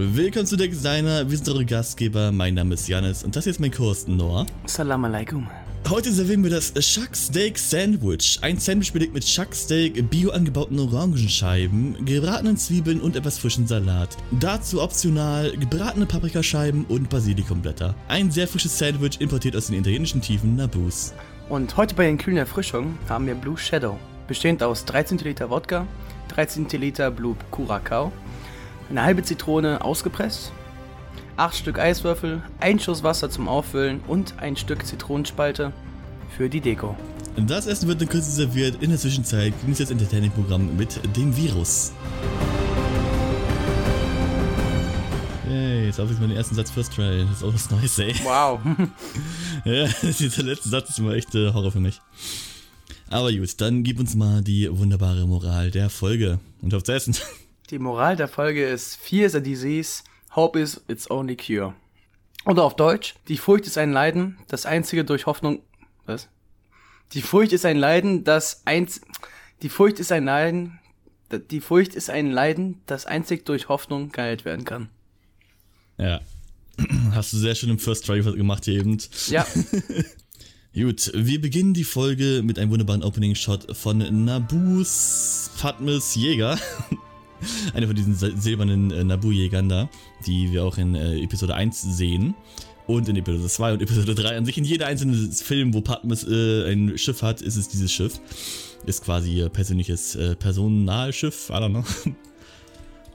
Willkommen zu der Designer, wir sind eure Gastgeber, mein Name ist Janis und das hier ist mein Kurs Noah. Salam alaikum. Heute servieren wir das Shuck Steak Sandwich. Ein Sandwich belegt mit Shuck Steak, bio angebauten Orangenscheiben, gebratenen Zwiebeln und etwas frischen Salat. Dazu optional gebratene Paprikascheiben und Basilikumblätter. Ein sehr frisches Sandwich importiert aus den italienischen Tiefen Nabus. Und heute bei den kühlen Erfrischungen haben wir Blue Shadow, bestehend aus 13 Liter Wodka, 13 Liter Blue Curacao, eine halbe Zitrone ausgepresst, 8 Stück Eiswürfel, ein Schuss Wasser zum Auffüllen und ein Stück Zitronenspalte für die Deko. Das Essen wird in Kürze serviert. In der Zwischenzeit genießt das Entertaining-Programm mit dem Virus. Hey, jetzt habe ich meinen ersten Satz First Try. Das ist auch was Neues, ey. Wow. ja, dieser letzte Satz ist immer echt äh, Horror für mich. Aber gut, dann gib uns mal die wunderbare Moral der Folge. Und auf zu essen. Die Moral der Folge ist: Fear is a disease, hope is its only cure. Oder auf Deutsch: Die Furcht ist ein Leiden, das einzige durch Hoffnung. Was? Die Furcht ist ein Leiden, das eins. Die Furcht ist ein Leiden. Die Furcht ist ein Leiden, das einzig durch Hoffnung geheilt werden kann. Ja. Hast du sehr schön im First Try gemacht hier eben. Ja. Gut, wir beginnen die Folge mit einem wunderbaren Opening-Shot von Nabus Fatmes Jäger. Eine von diesen silbernen äh, Nabu-Jägern da, die wir auch in äh, Episode 1 sehen. Und in Episode 2 und Episode 3 an sich in jeder einzelnen Film, wo Patmos äh, ein Schiff hat, ist es dieses Schiff. Ist quasi ihr persönliches äh, Personalschiff, I don't know.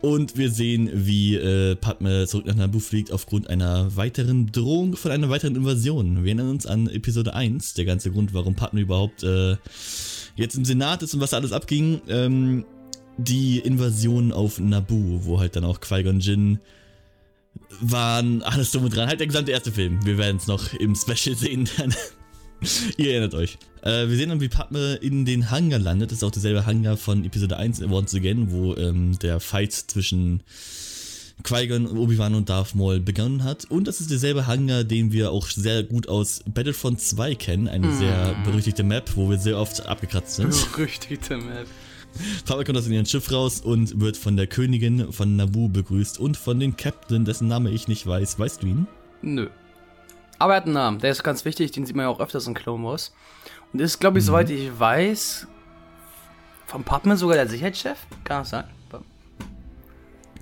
Und wir sehen, wie äh, Padme zurück nach Naboo fliegt aufgrund einer weiteren Drohung von einer weiteren Invasion. Wir erinnern uns an Episode 1, der ganze Grund, warum Padme überhaupt äh, jetzt im Senat ist und was da alles abging. Ähm, die Invasion auf Naboo, wo halt dann auch Qui-Gon Jinn waren, alles drum und dran. Halt der gesamte erste Film. Wir werden es noch im Special sehen. Ihr erinnert euch. Äh, wir sehen dann, wie Padme in den Hangar landet. Das ist auch derselbe Hangar von Episode 1 Once Again, wo ähm, der Fight zwischen Qui-Gon, Obi-Wan und Darth Maul begonnen hat. Und das ist derselbe Hangar, den wir auch sehr gut aus Battlefront 2 kennen. Eine mm. sehr berüchtigte Map, wo wir sehr oft abgekratzt sind. Berüchtigte Map. Padme kommt aus ihrem Schiff raus und wird von der Königin von Naboo begrüßt und von den Captain, dessen Name ich nicht weiß. Weißt du ihn? Nö. Aber er hat einen Namen, der ist ganz wichtig, den sieht man ja auch öfters in Clone Wars. Und ist, glaube ich, mhm. soweit ich weiß, von Padme sogar der Sicherheitschef? Kann das sein?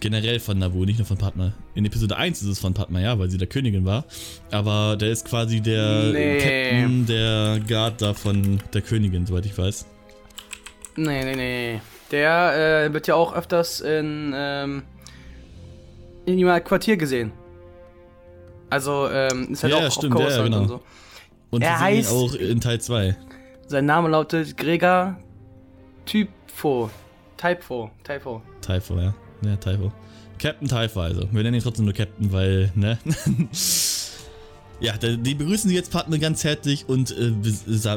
Generell von Naboo, nicht nur von Padme. In Episode 1 ist es von Padme, ja, weil sie der Königin war. Aber der ist quasi der nee. Captain, der Guard da von der Königin, soweit ich weiß. Nee, nee, nee. Der äh, wird ja auch öfters in, ähm, in ihrem Quartier gesehen. Also, ähm, ist halt ja, auch stimmt, ja, genau. und so. Und er heißt auch in Teil 2. Sein Name lautet Gregor Typho. Typho. Typho. Typho, ja. Ja, Typho. Captain Typho, also. Wir nennen ihn trotzdem nur Captain, weil, ne? ja, die begrüßen sie jetzt Partner ganz herzlich und äh, ich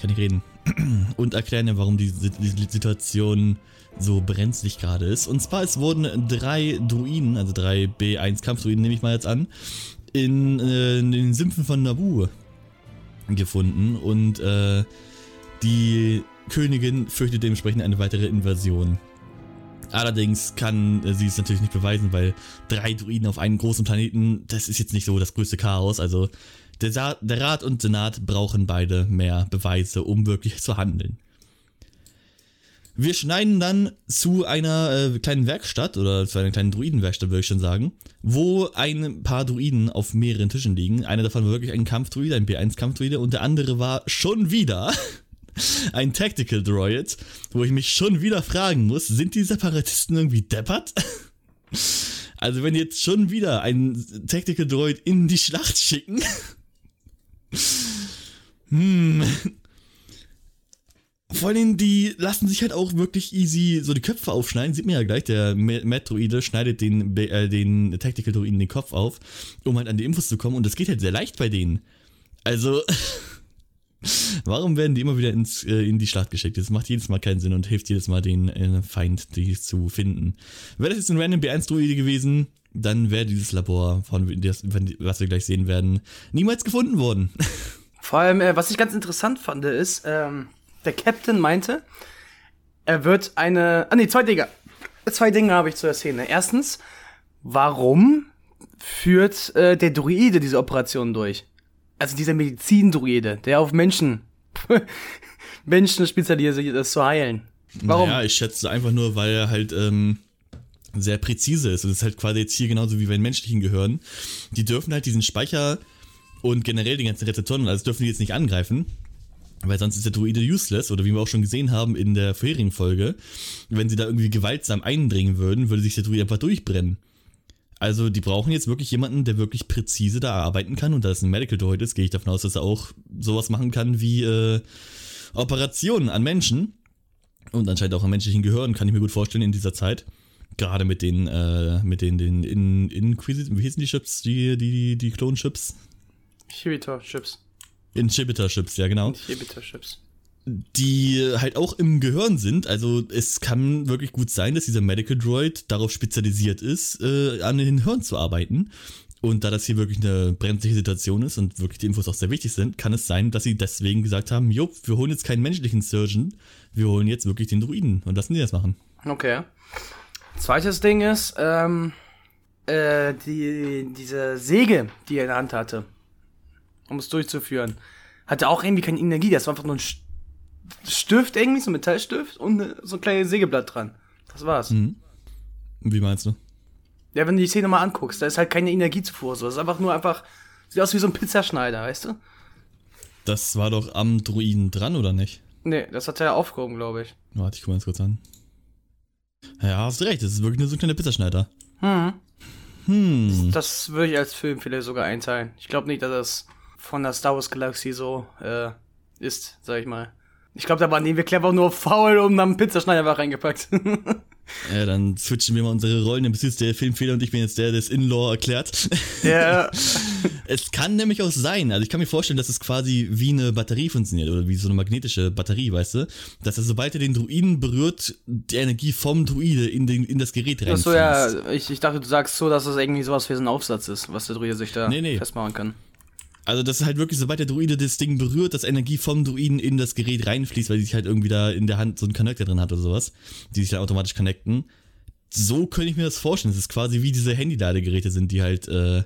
kann nicht reden. und erklären ja, warum die, die Situation so brenzlig gerade ist. Und zwar, es wurden drei Druiden, also drei B1 Kampfdruiden, nehme ich mal jetzt an, in, äh, in den Sümpfen von Nabu gefunden und äh, die Königin fürchtet dementsprechend eine weitere Invasion. Allerdings kann sie es natürlich nicht beweisen, weil drei Druiden auf einem großen Planeten, das ist jetzt nicht so das größte Chaos. Also der, der Rat und Senat brauchen beide mehr Beweise, um wirklich zu handeln. Wir schneiden dann zu einer äh, kleinen Werkstatt oder zu einer kleinen Druidenwerkstatt, würde ich schon sagen, wo ein paar Druiden auf mehreren Tischen liegen. Einer davon war wirklich ein Kampfdruide, ein B1-Kampfdruide und der andere war schon wieder ein Tactical Droid, wo ich mich schon wieder fragen muss, sind die Separatisten irgendwie deppert? Also wenn jetzt schon wieder ein Tactical Droid in die Schlacht schicken, hm, vor allem, die lassen sich halt auch wirklich easy so die Köpfe aufschneiden. Sieht man ja gleich, der Metroide schneidet den, äh, den Tactical Droiden den Kopf auf, um halt an die Infos zu kommen. Und das geht halt sehr leicht bei denen. Also, warum werden die immer wieder ins, äh, in die Schlacht geschickt? Das macht jedes Mal keinen Sinn und hilft jedes Mal den äh, Feind, die zu finden. Wäre das jetzt ein random B1-Droide gewesen, dann wäre dieses Labor, von, was wir gleich sehen werden, niemals gefunden worden. Vor allem, äh, was ich ganz interessant fand, ist, ähm der Captain meinte, er wird eine. Ah nee, zwei Dinge. Zwei Dinge habe ich zu erzählen. Erstens, warum führt äh, der Druide diese Operation durch? Also dieser Medizindruide, der auf Menschen, Menschen spezialisiert ist, zu heilen. Warum? Ja, ich schätze einfach nur, weil er halt ähm, sehr präzise ist. Und das ist halt quasi jetzt hier genauso wie bei den menschlichen Gehirn. Die dürfen halt diesen Speicher und generell die ganzen Rezeptoren, also dürfen die jetzt nicht angreifen. Weil sonst ist der Druide useless, oder wie wir auch schon gesehen haben in der vorherigen Folge, wenn sie da irgendwie gewaltsam eindringen würden, würde sich der Druide einfach durchbrennen. Also die brauchen jetzt wirklich jemanden, der wirklich präzise da arbeiten kann. Und da es ein Medical Droid ist, gehe ich davon aus, dass er auch sowas machen kann wie äh, Operationen an Menschen. Und anscheinend auch an menschlichen Gehirn, kann ich mir gut vorstellen in dieser Zeit. Gerade mit den, äh, mit den, den in, Inquisit, wie hießen die Chips, die, die, die Klon-Chips? Inhibitor-Chips. Inhibitor-Chips, ja genau. Inhibitor-Chips. Die halt auch im Gehirn sind. Also es kann wirklich gut sein, dass dieser Medical Droid darauf spezialisiert ist, äh, an den Hirn zu arbeiten. Und da das hier wirklich eine brenzliche Situation ist und wirklich die Infos auch sehr wichtig sind, kann es sein, dass sie deswegen gesagt haben, jo, wir holen jetzt keinen menschlichen Surgeon, wir holen jetzt wirklich den Druiden und lassen die das machen. Okay. Zweites Ding ist, ähm, äh, die, diese Säge, die er in der Hand hatte, um es durchzuführen, hatte auch irgendwie keine Energie. Das war einfach nur ein Stift irgendwie, so ein Metallstift und so ein kleines Sägeblatt dran. Das war's. Mhm. Wie meinst du? Ja, wenn du die Szene mal anguckst, da ist halt keine Energiezufuhr. So. Das ist einfach nur einfach, sieht aus wie so ein Pizzaschneider, weißt du? Das war doch am Druiden dran, oder nicht? Nee, das hat er aufgehoben, glaube ich. Warte, ich guck mal ganz kurz an. Ja, hast recht, das ist wirklich nur so ein kleiner Pizzaschneider. Hm. Hm. Das würde ich als Film vielleicht sogar einteilen. Ich glaube nicht, dass das von der Star Wars Galaxie so äh, ist, sag ich mal. Ich glaube, da waren die wirklich einfach nur faul und haben Pizzaschneider einfach reingepackt. Ja, dann switchen wir mal unsere Rollen. Dann bist du jetzt der Filmfehler und ich bin jetzt der, der das In-Law erklärt. Ja. es kann nämlich auch sein, also ich kann mir vorstellen, dass es quasi wie eine Batterie funktioniert oder wie so eine magnetische Batterie, weißt du? Dass er, sobald er den Druiden berührt, die Energie vom Druide in, den, in das Gerät reinfließt. Achso, ja, ich, ich dachte, du sagst so, dass das irgendwie sowas wie so ein Aufsatz ist, was der Druide sich da Nee, nee. festmachen kann. Also das ist halt wirklich, sobald der Druide das Ding berührt, dass Energie vom Druiden in das Gerät reinfließt, weil die sich halt irgendwie da in der Hand so einen Connector drin hat oder sowas, die sich dann automatisch connecten. So könnte ich mir das vorstellen. Das ist quasi wie diese Handy-Ladegeräte sind, die halt äh,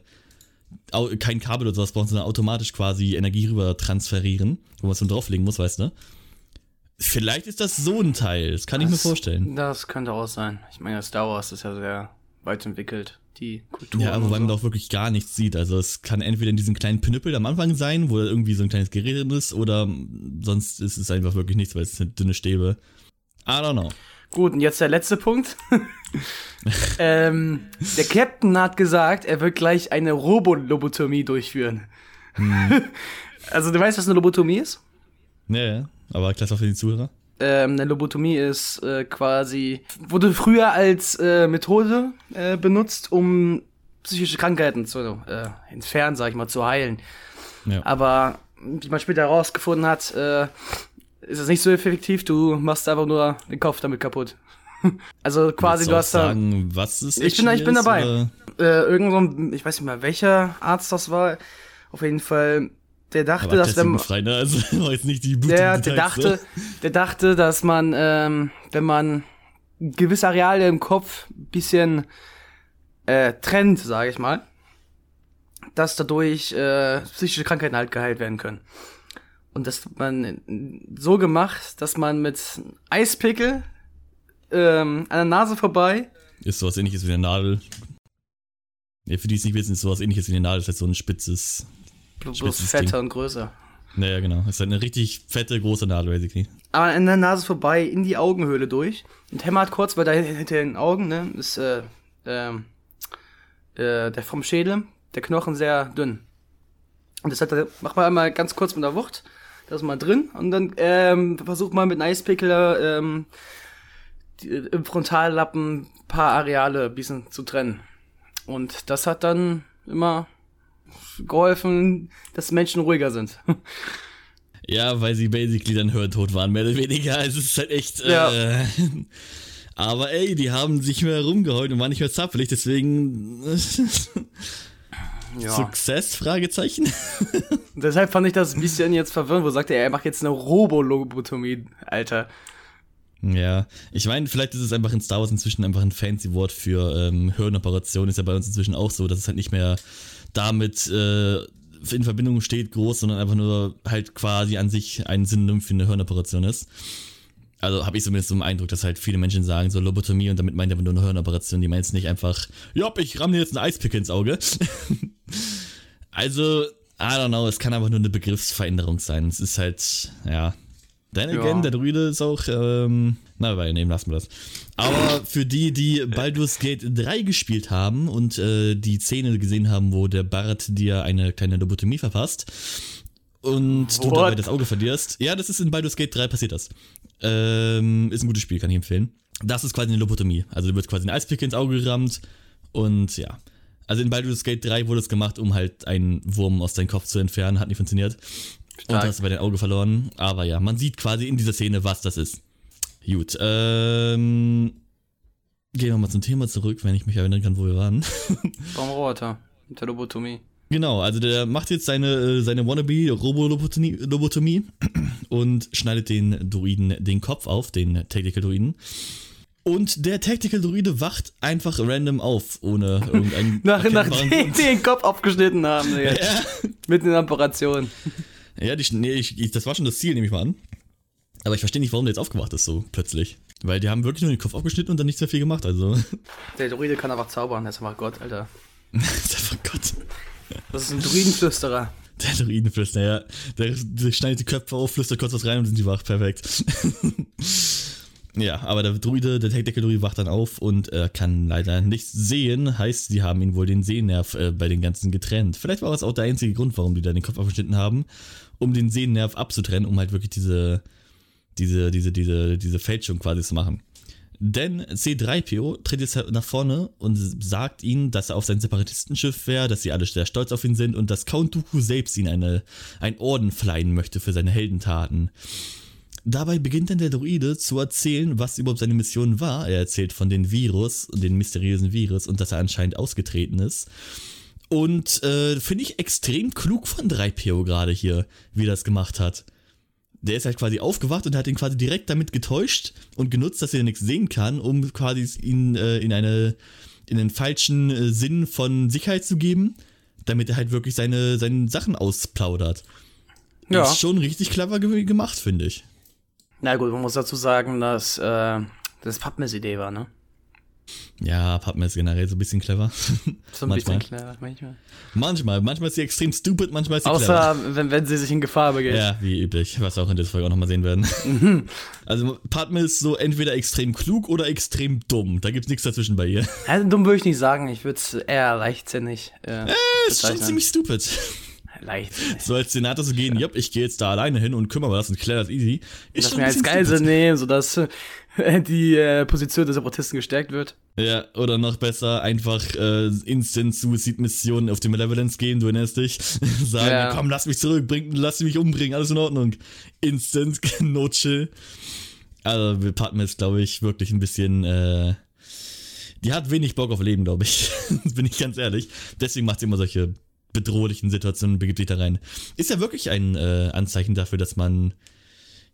kein Kabel oder sowas brauchen, sondern automatisch quasi Energie rüber transferieren, wo man es dann drauflegen muss, weißt du? Vielleicht ist das so ein Teil, das kann ich mir Das- vorstellen. Das könnte auch sein. Ich meine, Star Wars ist ja sehr weit entwickelt, die Kultur. Ja, wobei man da auch wirklich gar nichts sieht. Also es kann entweder in diesem kleinen Pinüppel am Anfang sein, wo da irgendwie so ein kleines Gerät drin ist, oder sonst ist es einfach wirklich nichts, weil es sind dünne Stäbe. I don't know. Gut, und jetzt der letzte Punkt. ähm, der Captain hat gesagt, er wird gleich eine Robolobotomie durchführen. Hm. also du weißt, was eine Lobotomie ist? Ja, ja. Aber klasse für die Zuhörer. Ähm, eine Lobotomie ist äh, quasi, wurde früher als äh, Methode äh, benutzt, um psychische Krankheiten zu äh, entfernen, sag ich mal, zu heilen. Ja. Aber wie man später herausgefunden hat, äh, ist es nicht so effektiv. Du machst einfach nur den Kopf damit kaputt. also quasi, Willst du hast da sagen, was ist Ich bin ich bin dabei. oder? äh, irgend so ein, ich weiß nicht mal, welcher Arzt das war. Auf jeden Fall, der dachte, Aber dass wenn man, frei, ne? Also jetzt nicht die der, der dachte, ne? der dachte, dass man, ähm, wenn man gewisse Areale im Kopf ein bisschen äh, trennt, sage ich mal, dass dadurch äh, psychische Krankheiten halt geheilt werden können. Und das hat man so gemacht, dass man mit Eispickel ähm, an der Nase vorbei Ist sowas ähnliches wie eine Nadel. Ja, für die es nicht wissen, ist sowas ähnliches wie eine Nadel, ist halt so ein spitzes. Bloß Spitzes fetter Ding. und größer. Naja, genau. Ist halt eine richtig fette, große Nadel, basically. aber an der Nase vorbei in die Augenhöhle durch und hämmert kurz, weil da hinter den Augen, ne, ist äh, ähm, äh, der vom Schädel, der Knochen sehr dünn. Und das hat er, macht man einmal ganz kurz mit der Wucht, das ist mal drin und dann ähm, versucht man mit einem Eispickel ähm, die, im Frontallappen ein paar Areale ein bisschen zu trennen. Und das hat dann immer geholfen, dass Menschen ruhiger sind. Ja, weil sie basically dann hörtot waren, mehr oder weniger. Also es ist halt echt. Ja. Äh, aber ey, die haben sich mehr rumgeheult und waren nicht mehr zappelig, deswegen. Success? Fragezeichen. Deshalb fand ich das ein bisschen jetzt verwirrend, wo sagt er, er macht jetzt eine Robolobotomie, Alter. Ja, ich meine, vielleicht ist es einfach in Star Wars inzwischen einfach ein fancy Wort für ähm, Hirnoperation. Ist ja bei uns inzwischen auch so, dass es halt nicht mehr damit äh, in Verbindung steht, groß, sondern einfach nur halt quasi an sich ein Synonym für eine Hirnoperation ist. Also habe ich zumindest so einen Eindruck, dass halt viele Menschen sagen, so Lobotomie und damit meint er nur eine Hirnoperation. Die meint es nicht einfach, ja, ich ramm dir jetzt ein Eispick ins Auge. also, I don't know, es kann einfach nur eine Begriffsveränderung sein. Es ist halt, ja. Then again, ja. der Druide ist auch, ähm, na, weil, nehmen lassen wir das. Aber für die, die Baldur's Gate 3 gespielt haben und äh, die Szene gesehen haben, wo der Bart dir eine kleine Lobotomie verpasst, und What? du dabei das Auge verlierst. Ja, das ist in Baldur's Gate 3 passiert das. Ähm, ist ein gutes Spiel, kann ich empfehlen. Das ist quasi eine Lobotomie. Also du wird quasi ein Eispick ins Auge gerammt und ja. Also in Baldur's Gate 3 wurde es gemacht, um halt einen Wurm aus deinem Kopf zu entfernen. Hat nicht funktioniert. Stark. Und hast du bei dein Auge verloren. Aber ja, man sieht quasi in dieser Szene, was das ist. Gut, ähm. Gehen wir mal zum Thema zurück, wenn ich mich erinnern kann, wo wir waren. Baumroboter. Mit der Lobotomie. Genau, also der macht jetzt seine, äh, seine wannabe Robolobotomie und schneidet den Druiden den Kopf auf, den Tactical Druiden. Und der Tactical Druide wacht einfach random auf, ohne irgendeinen. Nach, nachdem die den Kopf abgeschnitten haben, Digga. Ja. Mitten in der Operation. Ja, die, nee, ich, das war schon das Ziel, nehme ich mal an. Aber ich verstehe nicht, warum der jetzt aufgewacht ist, so plötzlich. Weil die haben wirklich nur den Kopf abgeschnitten und dann nicht sehr viel gemacht, also. Der Druide kann einfach zaubern, der ist einfach Gott, Alter. das ist einfach Gott. Das ist ein Druidenflüsterer. Der Druidenflüsterer, ja. Der, der, schneidet die Köpfe auf, flüstert kurz was rein und sind die wach. Perfekt. ja, aber der Druide, der Tech-Druide wacht dann auf und äh, kann leider nichts sehen. Heißt, sie haben ihn wohl den Sehnerv äh, bei den ganzen getrennt. Vielleicht war das auch der einzige Grund, warum die da den Kopf abgeschnitten haben. Um den Sehnerv abzutrennen, um halt wirklich diese, diese, diese, diese, diese Fälschung quasi zu machen. Denn C3PO tritt jetzt nach vorne und sagt ihnen, dass er auf sein Separatistenschiff wäre, dass sie alle sehr stolz auf ihn sind und dass Count Dooku selbst ihn eine, ein Orden verleihen möchte für seine Heldentaten. Dabei beginnt dann der Druide zu erzählen, was überhaupt seine Mission war. Er erzählt von den Virus, den mysteriösen Virus und dass er anscheinend ausgetreten ist. Und äh, finde ich extrem klug von 3PO gerade hier, wie er das gemacht hat der ist halt quasi aufgewacht und hat ihn quasi direkt damit getäuscht und genutzt, dass er nichts sehen kann, um quasi ihn äh, in eine in einen falschen äh, Sinn von Sicherheit zu geben, damit er halt wirklich seine, seine Sachen ausplaudert. Ja. Das ist schon richtig clever ge gemacht, finde ich. Na gut, man muss dazu sagen, dass äh, das Padmes Idee war, ne? Ja, Padme ist generell so ein bisschen clever. So ein manchmal. bisschen clever, manchmal. Manchmal. Manchmal ist sie extrem stupid, manchmal ist sie Außer, clever. Außer, wenn, wenn sie sich in Gefahr begeht. Ja, wie üblich, was wir auch in dieser Folge auch nochmal sehen werden. Mhm. Also, Padme ist so entweder extrem klug oder extrem dumm. Da gibt's nichts dazwischen bei ihr. Also, dumm würde ich nicht sagen. Ich würde es eher leichtsinnig äh, äh ist schon ziemlich stupid. Leichtsinnig. So als Senator zu gehen, ja, ich gehe jetzt da alleine hin und kümmere das und kläre das easy. Ist das mir als geil nehmen, sodass die äh, Position der Separatisten gestärkt wird. Ja, oder noch besser, einfach äh, Instant-Suicide-Missionen auf die Malevolence gehen, du erinnerst dich. Sagen, ja. komm, lass mich zurück, bring, lass mich umbringen, alles in Ordnung. Instant, no chill. Also, wir Padme ist, glaube ich, wirklich ein bisschen, äh, die hat wenig Bock auf Leben, glaube ich. Bin ich ganz ehrlich. Deswegen macht sie immer solche bedrohlichen Situationen begibt sich da rein. Ist ja wirklich ein äh, Anzeichen dafür, dass man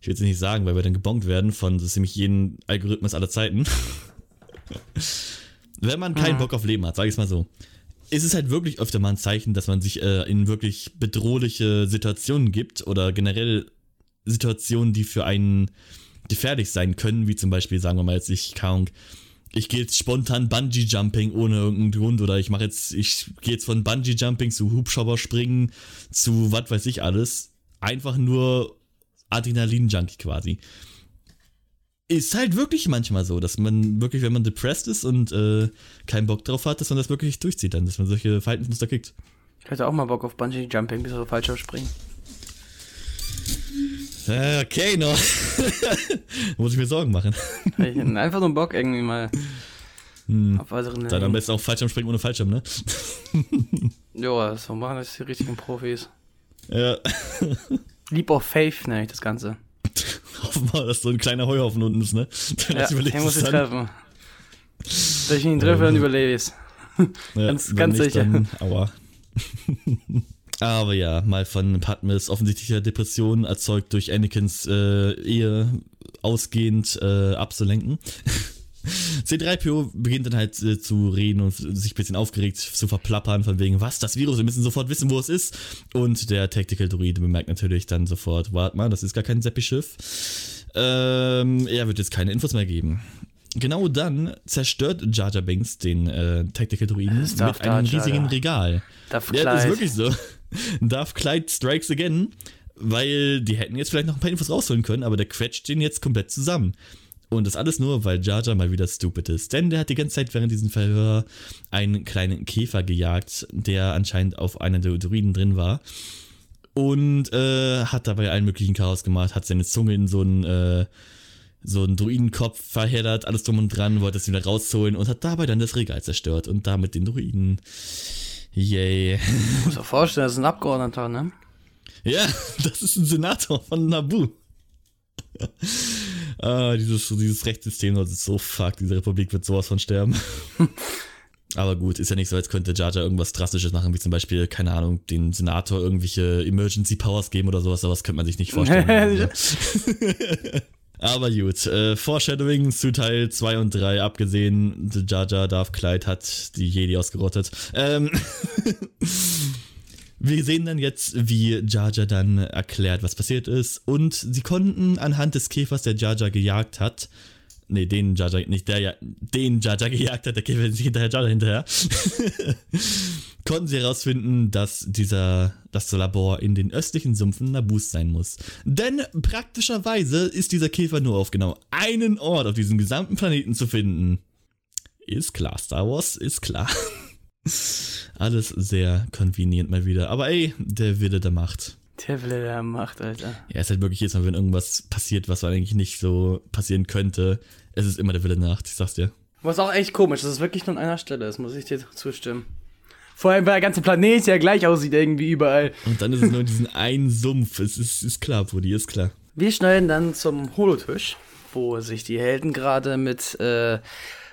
ich will es nicht sagen, weil wir dann gebongt werden von so ziemlich jeden Algorithmus aller Zeiten. Wenn man keinen mhm. Bock auf Leben hat, sage ich es mal so, ist es halt wirklich öfter mal ein Zeichen, dass man sich äh, in wirklich bedrohliche Situationen gibt oder generell Situationen, die für einen gefährlich sein können, wie zum Beispiel, sagen wir mal jetzt, ich kann ich gehe jetzt spontan Bungee Jumping ohne irgendeinen Grund oder ich mache jetzt, ich gehe jetzt von Bungee Jumping zu Hubschrauber springen zu was weiß ich alles. Einfach nur Adrenalin-Junkie quasi. Ist halt wirklich manchmal so, dass man wirklich, wenn man depressed ist und äh, keinen Bock drauf hat, dass man das wirklich durchzieht dann, dass man solche Verhaltensmuster kriegt. Ich hätte auch mal Bock auf Bungee Jumping, bis so falsch springen. Äh, okay, noch. Muss ich mir Sorgen machen. Einfach nur Bock irgendwie mal. Hm. Auf weiteren Dann am besten auch Fallschirm springen ohne Fallschirm, ne? ja, so machen das die richtigen Profis. Ja. Leap of Faith nenne ich das Ganze. Hoffen wir, dass so ein kleiner Heuhaufen unten ist, ne? Dann ja, den muss ich treffen. Wenn ich ihn treffe, dann überlebe ich es. Ja, ganz ganz nicht, sicher. Dann, aua. Aber ja, mal von Padmes offensichtlicher Depression erzeugt durch Anakins äh, Ehe ausgehend äh, abzulenken. C3PO beginnt dann halt äh, zu reden und sich ein bisschen aufgeregt zu verplappern, von wegen, was, das Virus, wir müssen sofort wissen, wo es ist. Und der Tactical Druide bemerkt natürlich dann sofort, warte mal, das ist gar kein Seppi-Schiff. Ähm, er wird jetzt keine Infos mehr geben. Genau dann zerstört Jar Jar Binks den äh, Tactical Druiden Das mit einem Jar Jar. riesigen Regal. Darf Ja, das ist wirklich so. Darf Clyde strikes again, weil die hätten jetzt vielleicht noch ein paar Infos rausholen können, aber der quetscht den jetzt komplett zusammen. Und das alles nur, weil Jar Jar mal wieder stupid ist. Denn der hat die ganze Zeit während diesem Verhör einen kleinen Käfer gejagt, der anscheinend auf einer der Druiden drin war. Und äh, hat dabei allen möglichen Chaos gemacht, hat seine Zunge in so einen, äh, so einen Druidenkopf verheddert, alles drum und dran, wollte es wieder rausholen und hat dabei dann das Regal zerstört und damit den Druiden. Yay. Ich muss mir vorstellen, das ist ein Abgeordneter, ne? Ja, das ist ein Senator von Nabu. Ah, dieses, dieses Rechtssystem das ist so fuck. Diese Republik wird sowas von sterben. Aber gut, ist ja nicht so, als könnte Jar Jar irgendwas Drastisches machen, wie zum Beispiel, keine Ahnung, den Senator irgendwelche Emergency Powers geben oder sowas, aber das könnte man sich nicht vorstellen. Also. Aber gut, äh, Foreshadowing zu Teil 2 und 3 abgesehen, Jar Jar Darth Clyde hat die Jedi ausgerottet. Ähm, wir sehen dann jetzt, wie Jar dann erklärt, was passiert ist und sie konnten anhand des Käfers, der Jar gejagt hat, nee, den Jar, nicht der, ja, den Jar gejagt hat, der Käfer ist hinterher, Jar hinterher, konnten sie herausfinden, dass dieser, das Labor in den östlichen Sumpfen Nabus sein muss. Denn praktischerweise ist dieser Käfer nur auf genau einen Ort auf diesem gesamten Planeten zu finden. Ist klar, Star Wars ist klar. Alles sehr convenient mal wieder. Aber ey, der Wille der Macht. Der Wille der Macht, Alter. Ja, es ist halt wirklich jedes Mal, wenn irgendwas passiert, was eigentlich nicht so passieren könnte, es ist immer der Wille der Macht, ich sag's dir. Was auch echt komisch, dass es wirklich nur an einer Stelle ist, muss ich dir zustimmen. Vor allem, weil der ganze Planet ja gleich aussieht, irgendwie überall. Und dann ist es nur diesen einen Sumpf. Es ist, ist klar, Brudi, ist klar. Wir schneiden dann zum Holotisch, wo sich die Helden gerade mit äh,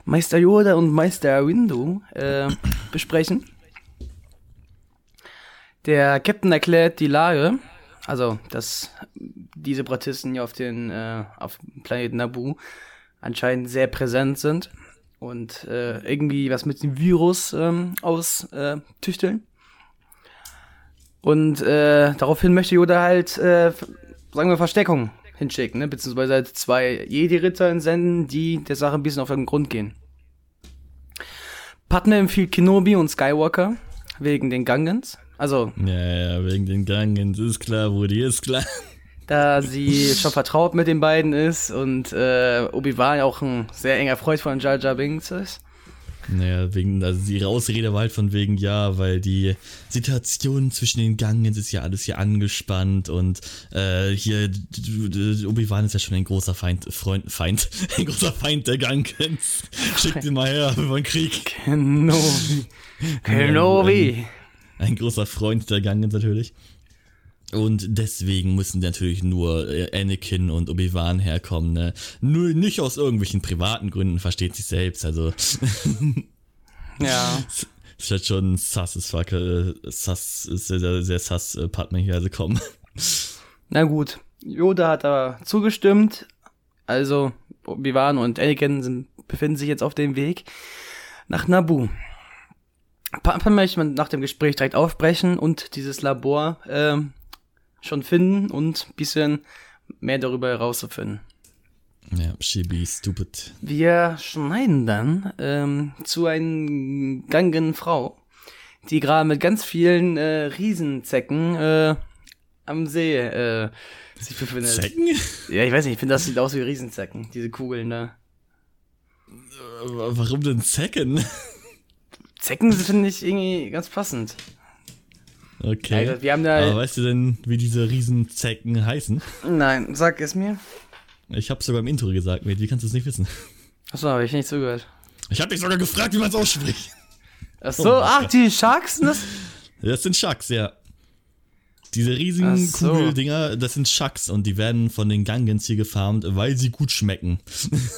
Meister Yoda und Meister Windu äh, besprechen. Der Captain erklärt die Lage, also dass die Separatisten hier auf den äh, auf dem Planeten Naboo anscheinend sehr präsent sind und äh, irgendwie was mit dem Virus ähm, austüchteln. Äh, und äh, daraufhin möchte Yoda halt, äh, sagen wir, Versteckung hinschicken, ne? beziehungsweise halt zwei Jedi-Ritter entsenden, die der Sache ein bisschen auf den Grund gehen. Padme empfiehlt Kenobi und Skywalker wegen den Gangans. Also, Ja, ja, wegen den Gangen, ist klar, Brudi, ist klar. da sie schon vertraut mit den beiden ist und äh, Obi-Wan ja auch ein sehr enger Freund von Jar Jar Binks ist. Naja, wegen, also die Rausrede war halt von wegen, ja, weil die Situation zwischen den Gangens ist ja alles hier angespannt und äh, hier, Obi-Wan ist ja schon ein großer Feind, Freund, Feind, ein großer Feind der Gangens. Schickt ihn mal her, wir wollen Krieg. Kenobi. Kenobi. Ein großer Freund der Gangens natürlich. Und deswegen müssen natürlich nur äh, Anakin und Obi-Wan herkommen, ne? Nur nicht aus irgendwelchen privaten Gründen, versteht sich selbst, also. Ja. ist halt schon sass, ist fuck, äh, sass, sehr, sehr, sehr sass, äh, Partner hier also kommen. Na gut. Yoda hat aber zugestimmt. Also, Obi-Wan und Anakin sind, befinden sich jetzt auf dem Weg nach Naboo. Papa möchte man nach dem Gespräch direkt aufbrechen und dieses Labor ähm, schon finden und ein bisschen mehr darüber herauszufinden. Ja, she be stupid. Wir schneiden dann ähm, zu einer gangen Frau, die gerade mit ganz vielen äh, Riesenzecken äh, am See äh, sich befindet. Zecken? Ja, ich weiß nicht, ich finde, das sieht aus wie Riesenzecken, diese Kugeln da. Warum denn Zecken? Zecken finde ich irgendwie ganz passend. Okay. Also, wir haben da. Aber weißt du denn, wie diese Riesenzecken heißen? Nein, sag es mir. Ich hab's sogar im Intro gesagt, Mate, wie kannst du es nicht wissen? Achso, habe ich nicht zugehört. Ich hab dich sogar gefragt, wie man es ausspricht. Achso, Oh, ach, die Sharks? sind Das? Das sind Sharks, ja. Diese riesigen so. Kugeldinger, das sind Chucks und die werden von den Gangens hier gefarmt, weil sie gut schmecken.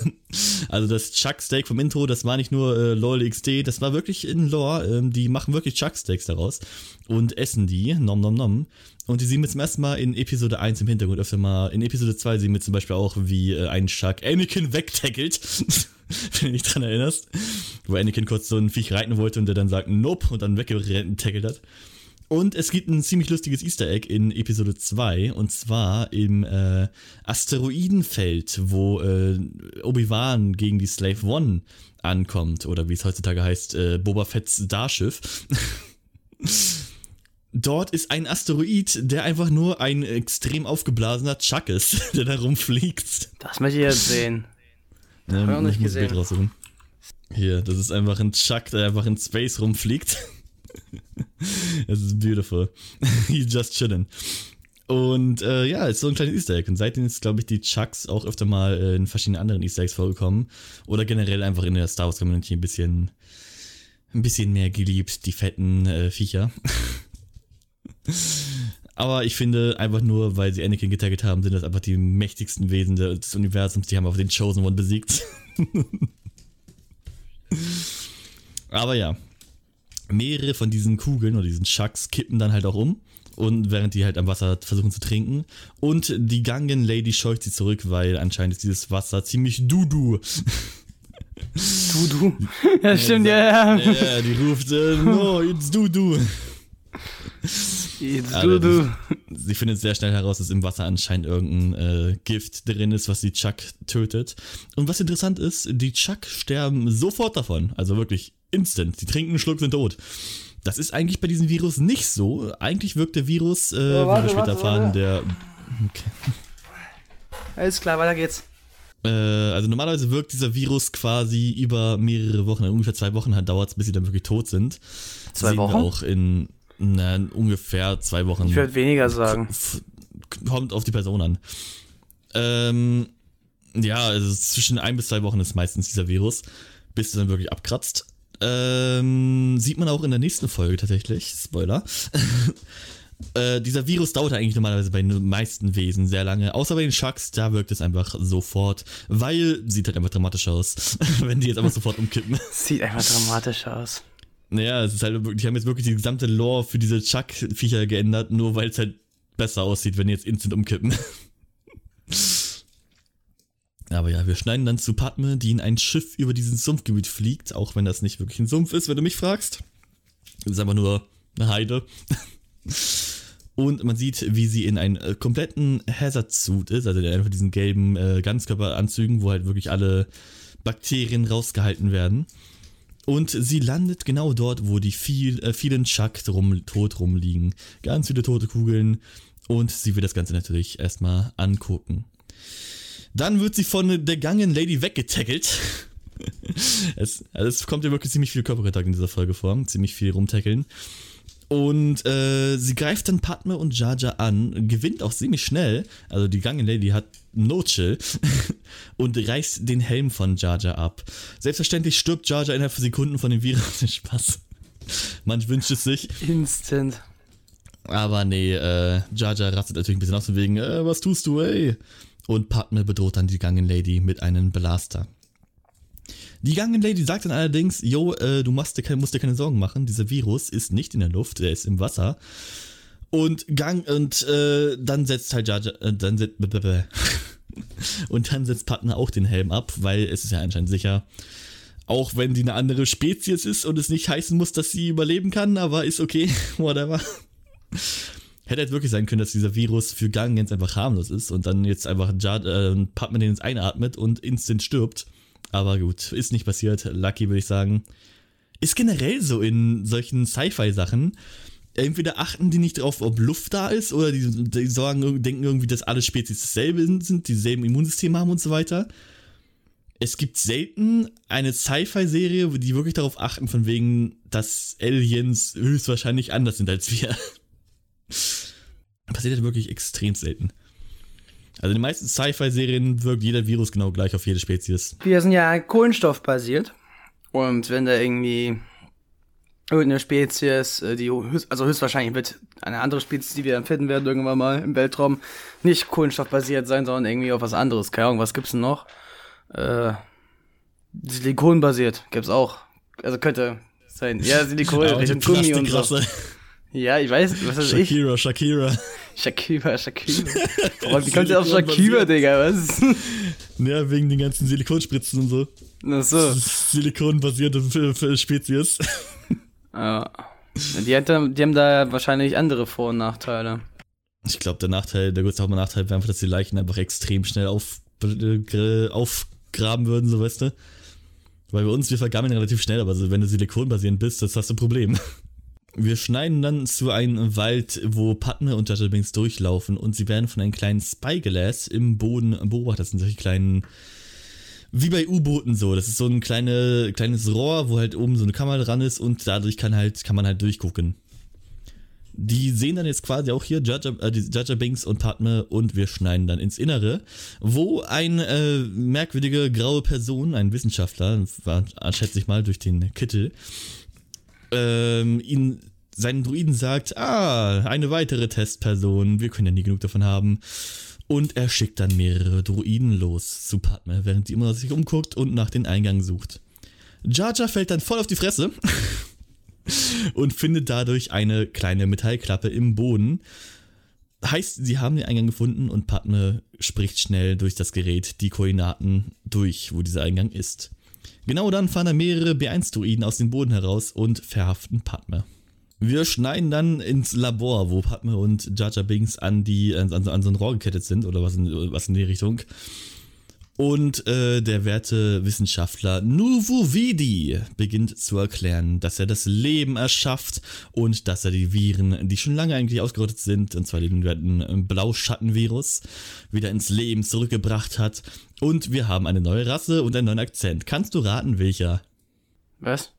also das Chuck Steak vom Intro, das war nicht nur äh, LOL XD, das war wirklich in Lore. Ähm, die machen wirklich Chuck Steaks daraus und essen die, nom nom nom. Und die sehen wir zum ersten Mal in Episode 1 im Hintergrund öfter mal. In Episode 2 sehen wir zum Beispiel auch, wie äh, ein Chuck Anakin wegtackelt. Wenn du dich dran erinnerst. Wo Anakin kurz so ein Viech reiten wollte und der dann sagt, nope, und dann weggetackelt hat. Und es gibt ein ziemlich lustiges Easter Egg in Episode 2, und zwar im äh, Asteroidenfeld, wo äh, Obi-Wan gegen die Slave One ankommt, oder wie es heutzutage heißt, äh, Boba Fett's Starschiff. Dort ist ein Asteroid, der einfach nur ein extrem aufgeblasener Chuck ist, der da rumfliegt. Das möchte ich jetzt sehen. Hab ich auch nicht ich gesehen. Hier, das ist einfach ein Chuck, der einfach in Space rumfliegt. Es ist beautiful. He's just chilling. Und äh, ja, ist so ein kleines Easter Egg. Und seitdem ist, glaube ich, die Chucks auch öfter mal äh, in verschiedenen anderen Easter Eggs vorgekommen. Oder generell einfach in der Star Wars Community ein bisschen, ein bisschen mehr geliebt, die fetten äh, Viecher. Aber ich finde, einfach nur, weil sie Anakin getaggt haben, sind das einfach die mächtigsten Wesen des Universums. Die haben auf den Chosen One besiegt. Aber ja, mehrere von diesen Kugeln oder diesen Chucks kippen dann halt auch um. Und während die halt am Wasser versuchen zu trinken. Und die Gangen Lady scheucht sie zurück, weil anscheinend ist dieses Wasser ziemlich dudu. Du, du. Ja, stimmt, ja, ja. Ja, die ruft, äh, no, it's dudu. Jetzt Aber du, du. Sie findet sehr schnell heraus, dass im Wasser anscheinend irgendein äh, Gift drin ist, was die Chuck tötet. Und was interessant ist, die Chuck sterben sofort davon. Also wirklich instant. Die trinken einen Schluck, sind tot. Das ist eigentlich bei diesem Virus nicht so. Eigentlich wirkt der Virus, äh, Oh, warte, wie wir später warte, erfahren, warte. der. Okay. Alles klar, weiter geht's. Äh, also normalerweise wirkt dieser Virus quasi über mehrere Wochen, ungefähr zwei Wochen halt dauert es, bis sie dann wirklich tot sind. Zwei Sehen wir Wochen? auch in na, ungefähr zwei Wochen. Ich würde weniger sagen. Kommt auf die Person an. Ähm, ja, also zwischen ein bis zwei Wochen ist meistens dieser Virus, bis es dann wirklich abkratzt. Ähm, sieht man auch in der nächsten Folge tatsächlich. Spoiler. äh, dieser Virus dauert eigentlich normalerweise bei den meisten Wesen sehr lange. Außer bei den Sharks, da wirkt es einfach sofort, weil sieht halt einfach dramatisch aus, wenn die jetzt einfach sofort umkippen. Sieht einfach dramatisch aus. Naja, es ist halt wirklich, die haben jetzt wirklich die gesamte Lore für diese Chuck-Viecher geändert, nur weil es halt besser aussieht, wenn die jetzt instant umkippen. Aber ja, wir schneiden dann zu Padme, die in ein Schiff über diesen Sumpfgebiet fliegt, auch wenn das nicht wirklich ein Sumpf ist, wenn du mich fragst. Es ist einfach nur eine Heide. Und man sieht, wie sie in einen äh, kompletten Hazard-Suit ist, also in einfach diesen gelben äh, Ganzkörperanzügen, wo halt wirklich alle Bakterien rausgehalten werden. Und sie landet genau dort, wo die viel, äh, vielen Chuck rum, tot rumliegen. Ganz viele tote Kugeln. Und sie wird das Ganze natürlich erstmal angucken. Dann wird sie von der Gangen Lady weggetackelt. es, also es kommt ja wirklich ziemlich viel Körperkontakt in dieser Folge vor. Ziemlich viel rumtackeln. Und äh, sie greift dann Padme und Jar an, gewinnt auch ziemlich schnell. Also die Gangen Lady hat no chill und reißt den Helm von Jar ab. Selbstverständlich stirbt Jar innerhalb von Sekunden von dem Virus. Spaß. Man wünscht es sich. Instant. Aber nee, äh, Jar rastet natürlich ein bisschen aus, von wegen, äh, was tust du, ey? Und Padme bedroht dann die Gangen Lady mit einem Blaster. Die Gangen Lady sagt dann allerdings, yo, äh, du machst dir keine, musst dir keine Sorgen machen, dieser Virus ist nicht in der Luft, der ist im Wasser. Und Gang, und äh, dann setzt halt Jar, äh, dann setzt, und dann setzt Padme auch den Helm ab, weil es ist ja anscheinend sicher, auch wenn sie eine andere Spezies ist und es nicht heißen muss, dass sie überleben kann, aber ist okay, whatever. Hätte halt wirklich sein können, dass dieser Virus für Gang jetzt einfach harmlos ist und dann jetzt einfach Jar, äh, Padme den jetzt einatmet und instant stirbt. Aber gut, ist nicht passiert. Lucky, würde ich sagen. Ist generell so in solchen Sci-Fi-Sachen. Entweder achten die nicht drauf, ob Luft da ist, oder die, die sagen, denken irgendwie, dass alle Spezies dasselbe sind, dieselben Immunsysteme haben und so weiter. Es gibt selten eine Sci-Fi-Serie, die wirklich darauf achten, von wegen, dass Aliens höchstwahrscheinlich anders sind als wir. Passiert halt wirklich extrem selten. Also in den meisten Sci-Fi-Serien wirkt jeder Virus genau gleich auf jede Spezies. Wir sind ja kohlenstoffbasiert. Und wenn da irgendwie irgendeine Spezies, äh, die höchst, also höchstwahrscheinlich wird eine andere Spezies, die wir dann finden werden irgendwann mal im Weltraum, nicht kohlenstoffbasiert sein, sondern irgendwie auf was anderes. Keine Ahnung, was gibt's denn noch? Äh, Silikonbasiert gibt's auch. Also könnte sein. Ja, Silikon, Richtung Gummi und so. Ja, ich weiß, was weiß ich? Shakira, Shakira. Shakira, Shakira. Oh, wie kommt ihr auf Shakira, Digga? Was? Ja, wegen den ganzen Silikonspritzen und so. Ach so. Silikonbasierte Spezies. Ja. Die, hat, die haben da wahrscheinlich andere Vor- und Nachteile. Ich glaube, der Nachteil, der größte Hauptnachteil wäre einfach, dass die Leichen einfach extrem schnell auf, äh, aufgraben würden, so weißt du. Weil bei uns, wir vergammeln relativ schnell, aber so, wenn du silikonbasierend bist, das hast du ein Problem. Wir schneiden dann zu einem Wald, wo Padme und Jaja Binks durchlaufen und sie werden von einem kleinen Spyglass im Boden beobachtet. Das sind solche kleinen, wie bei U-Booten so. Das ist so ein kleine, kleines Rohr, wo halt oben so eine Kamera dran ist und dadurch kann halt, kann man halt durchgucken. Die sehen dann jetzt quasi auch hier Jaja, äh, Binks und Padme und wir schneiden dann ins Innere, wo eine äh, merkwürdige graue Person, ein Wissenschaftler, war, schätze ich mal durch den Kittel, ähm, ihn seinen Druiden sagt, ah, eine weitere Testperson, wir können ja nie genug davon haben. Und er schickt dann mehrere Druiden los zu Padme, während sie immer noch sich umguckt und nach den Eingang sucht. Jar fällt dann voll auf die Fresse und findet dadurch eine kleine Metallklappe im Boden. Heißt, sie haben den Eingang gefunden und Padme spricht schnell durch das Gerät die Koordinaten durch, wo dieser Eingang ist. Genau dann fahren da mehrere B1-Druiden aus dem Boden heraus und verhaften Padme. Wir schneiden dann ins Labor, wo Padme und Jar Binks an, die, an, an so ein Rohr gekettet sind oder was in, was in die Richtung. Und äh, der werte Wissenschaftler Nuvu Vidi beginnt zu erklären, dass er das Leben erschafft und dass er die Viren, die schon lange eigentlich ausgerottet sind, und zwar den werten Blauschattenvirus, wieder ins Leben zurückgebracht hat. Und wir haben eine neue Rasse und einen neuen Akzent. Kannst du raten, welcher? Was?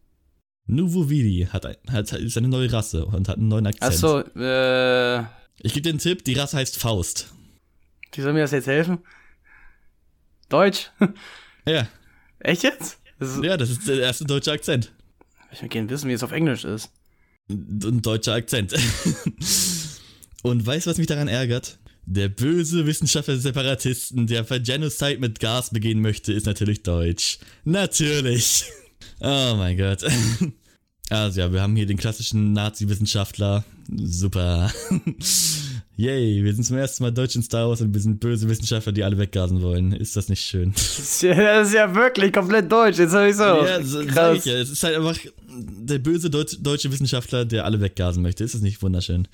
Nuvu Vidi hat, ein, hat, ist eine neue Rasse und hat einen neuen Akzent. Achso, äh, Ich gebe dir einen Tipp, die Rasse heißt Faust. wie soll mir das jetzt helfen? Deutsch? Ja, Echt jetzt? Das ja, das ist der erste deutsche Akzent. Ich will gerne wissen, wie es auf Englisch ist. ein deutscher Akzent. Und weißt du, was mich daran ärgert? Der böse Wissenschaftler der Separatisten, der für Genocide mit Gas begehen möchte, ist natürlich deutsch. Natürlich. Oh mein Gott. Also ja, wir haben hier den klassischen Nazi-Wissenschaftler. Super. Yay, wir sind zum ersten Mal deutsch in Star Wars und wir sind böse Wissenschaftler, die alle weggasen wollen. Ist das nicht schön? Das ist ja, wirklich komplett deutsch, jetzt hab ich so. Ja, so, Krass. ich ja. Es ist halt einfach der böse Deut deutsche Wissenschaftler, der alle weggasen möchte. Ist das nicht wunderschön?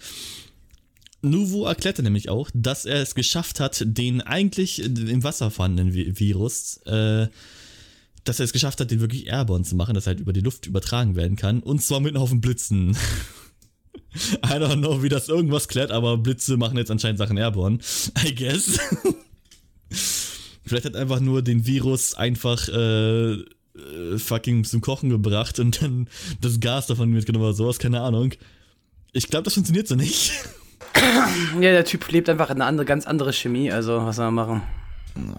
Nuvo erklärte nämlich auch, dass er es geschafft hat, den eigentlich im Wasser vorhandenen Vi- Virus, äh, dass er es geschafft hat, den wirklich airborne zu machen, dass er halt über die Luft übertragen werden kann. Und zwar mit einem Haufen Blitzen. I don't know, wie das irgendwas klärt, aber Blitze machen jetzt anscheinend Sachen airborne. I guess. Vielleicht hat einfach nur den Virus einfach äh, äh, fucking zum Kochen gebracht und dann das Gas davon mitgenommen oder sowas, keine Ahnung. Ich glaube, das funktioniert so nicht. Ja, der Typ lebt einfach in eine andere, ganz andere Chemie, also was soll man machen?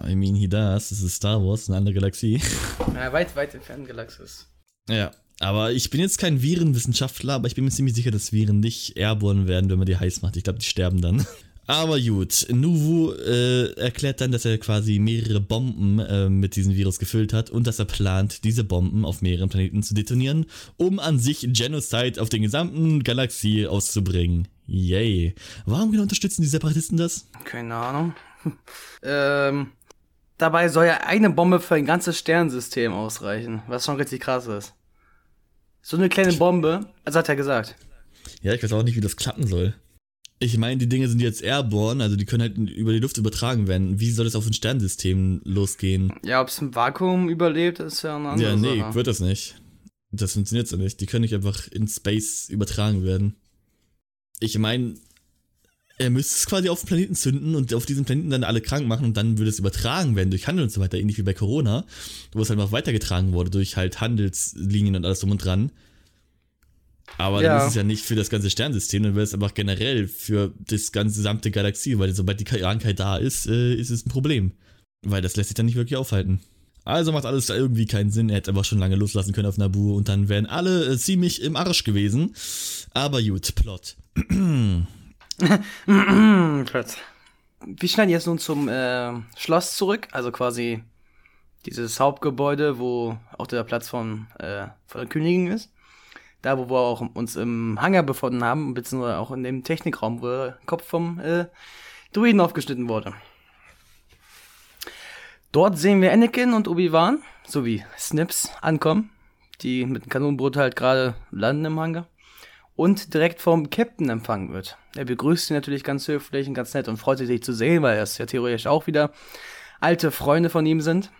I mean, he does. Das ist Star Wars, eine andere Galaxie. Ja, weit, weit entfernt Galaxis. Ja. Aber ich bin jetzt kein Virenwissenschaftler, aber ich bin mir ziemlich sicher, dass Viren nicht airborne werden, wenn man die heiß macht. Ich glaube, die sterben dann. Aber gut, Nuvu äh, erklärt dann, dass er quasi mehrere Bomben äh, mit diesem Virus gefüllt hat und dass er plant, diese Bomben auf mehreren Planeten zu detonieren, um an sich Genocide auf den gesamten Galaxie auszubringen. Yay. Warum genau unterstützen die Separatisten das? Keine Ahnung. ähm, dabei soll ja eine Bombe für ein ganzes Sternensystem ausreichen, was schon richtig krass ist. So eine kleine Bombe, also hat er gesagt. Ja, ich weiß auch nicht, wie das klappen soll. Ich meine, die Dinge sind jetzt airborne, also die können halt über die Luft übertragen werden. Wie soll das auf ein Sternsystem losgehen? Ja, ob es im Vakuum überlebt, ist ja eine andere Ja, nee, Sache. wird das nicht. Das funktioniert so nicht. Die können nicht einfach in Space übertragen werden. Ich meine, er müsste es quasi auf den Planeten zünden und auf diesem Planeten dann alle krank machen und dann würde es übertragen werden durch Handel und so weiter, ähnlich wie bei Corona, wo es halt noch weitergetragen wurde durch halt Handelslinien und alles drum und dran. Aber Ja. dann ist es ja nicht für das ganze Sternsystem, dann wäre es einfach generell für das ganze gesamte Galaxie, weil sobald die Krankheit da ist, äh, ist es ein Problem. Weil das lässt sich dann nicht wirklich aufhalten. Also macht alles irgendwie keinen Sinn. Er hätte aber schon lange loslassen können auf Nabu und dann wären alle äh, ziemlich im Arsch gewesen. Aber gut, Plot. Wir schneiden jetzt nun zum äh, Schloss zurück, also quasi dieses Hauptgebäude, wo auch der Platz von, äh, von der Königin ist. Da, wo wir auch uns im Hangar befunden haben, beziehungsweise auch in dem Technikraum, wo der Kopf vom äh, Druiden aufgeschnitten wurde. Dort sehen wir Anakin und Obi-Wan sowie Snips ankommen, die mit dem Kanonenboot halt gerade landen im Hangar und direkt vom Captain empfangen wird. Er begrüßt sie natürlich ganz höflich und ganz nett und freut sich, sich zu sehen, weil es ja theoretisch auch wieder alte Freunde von ihm sind.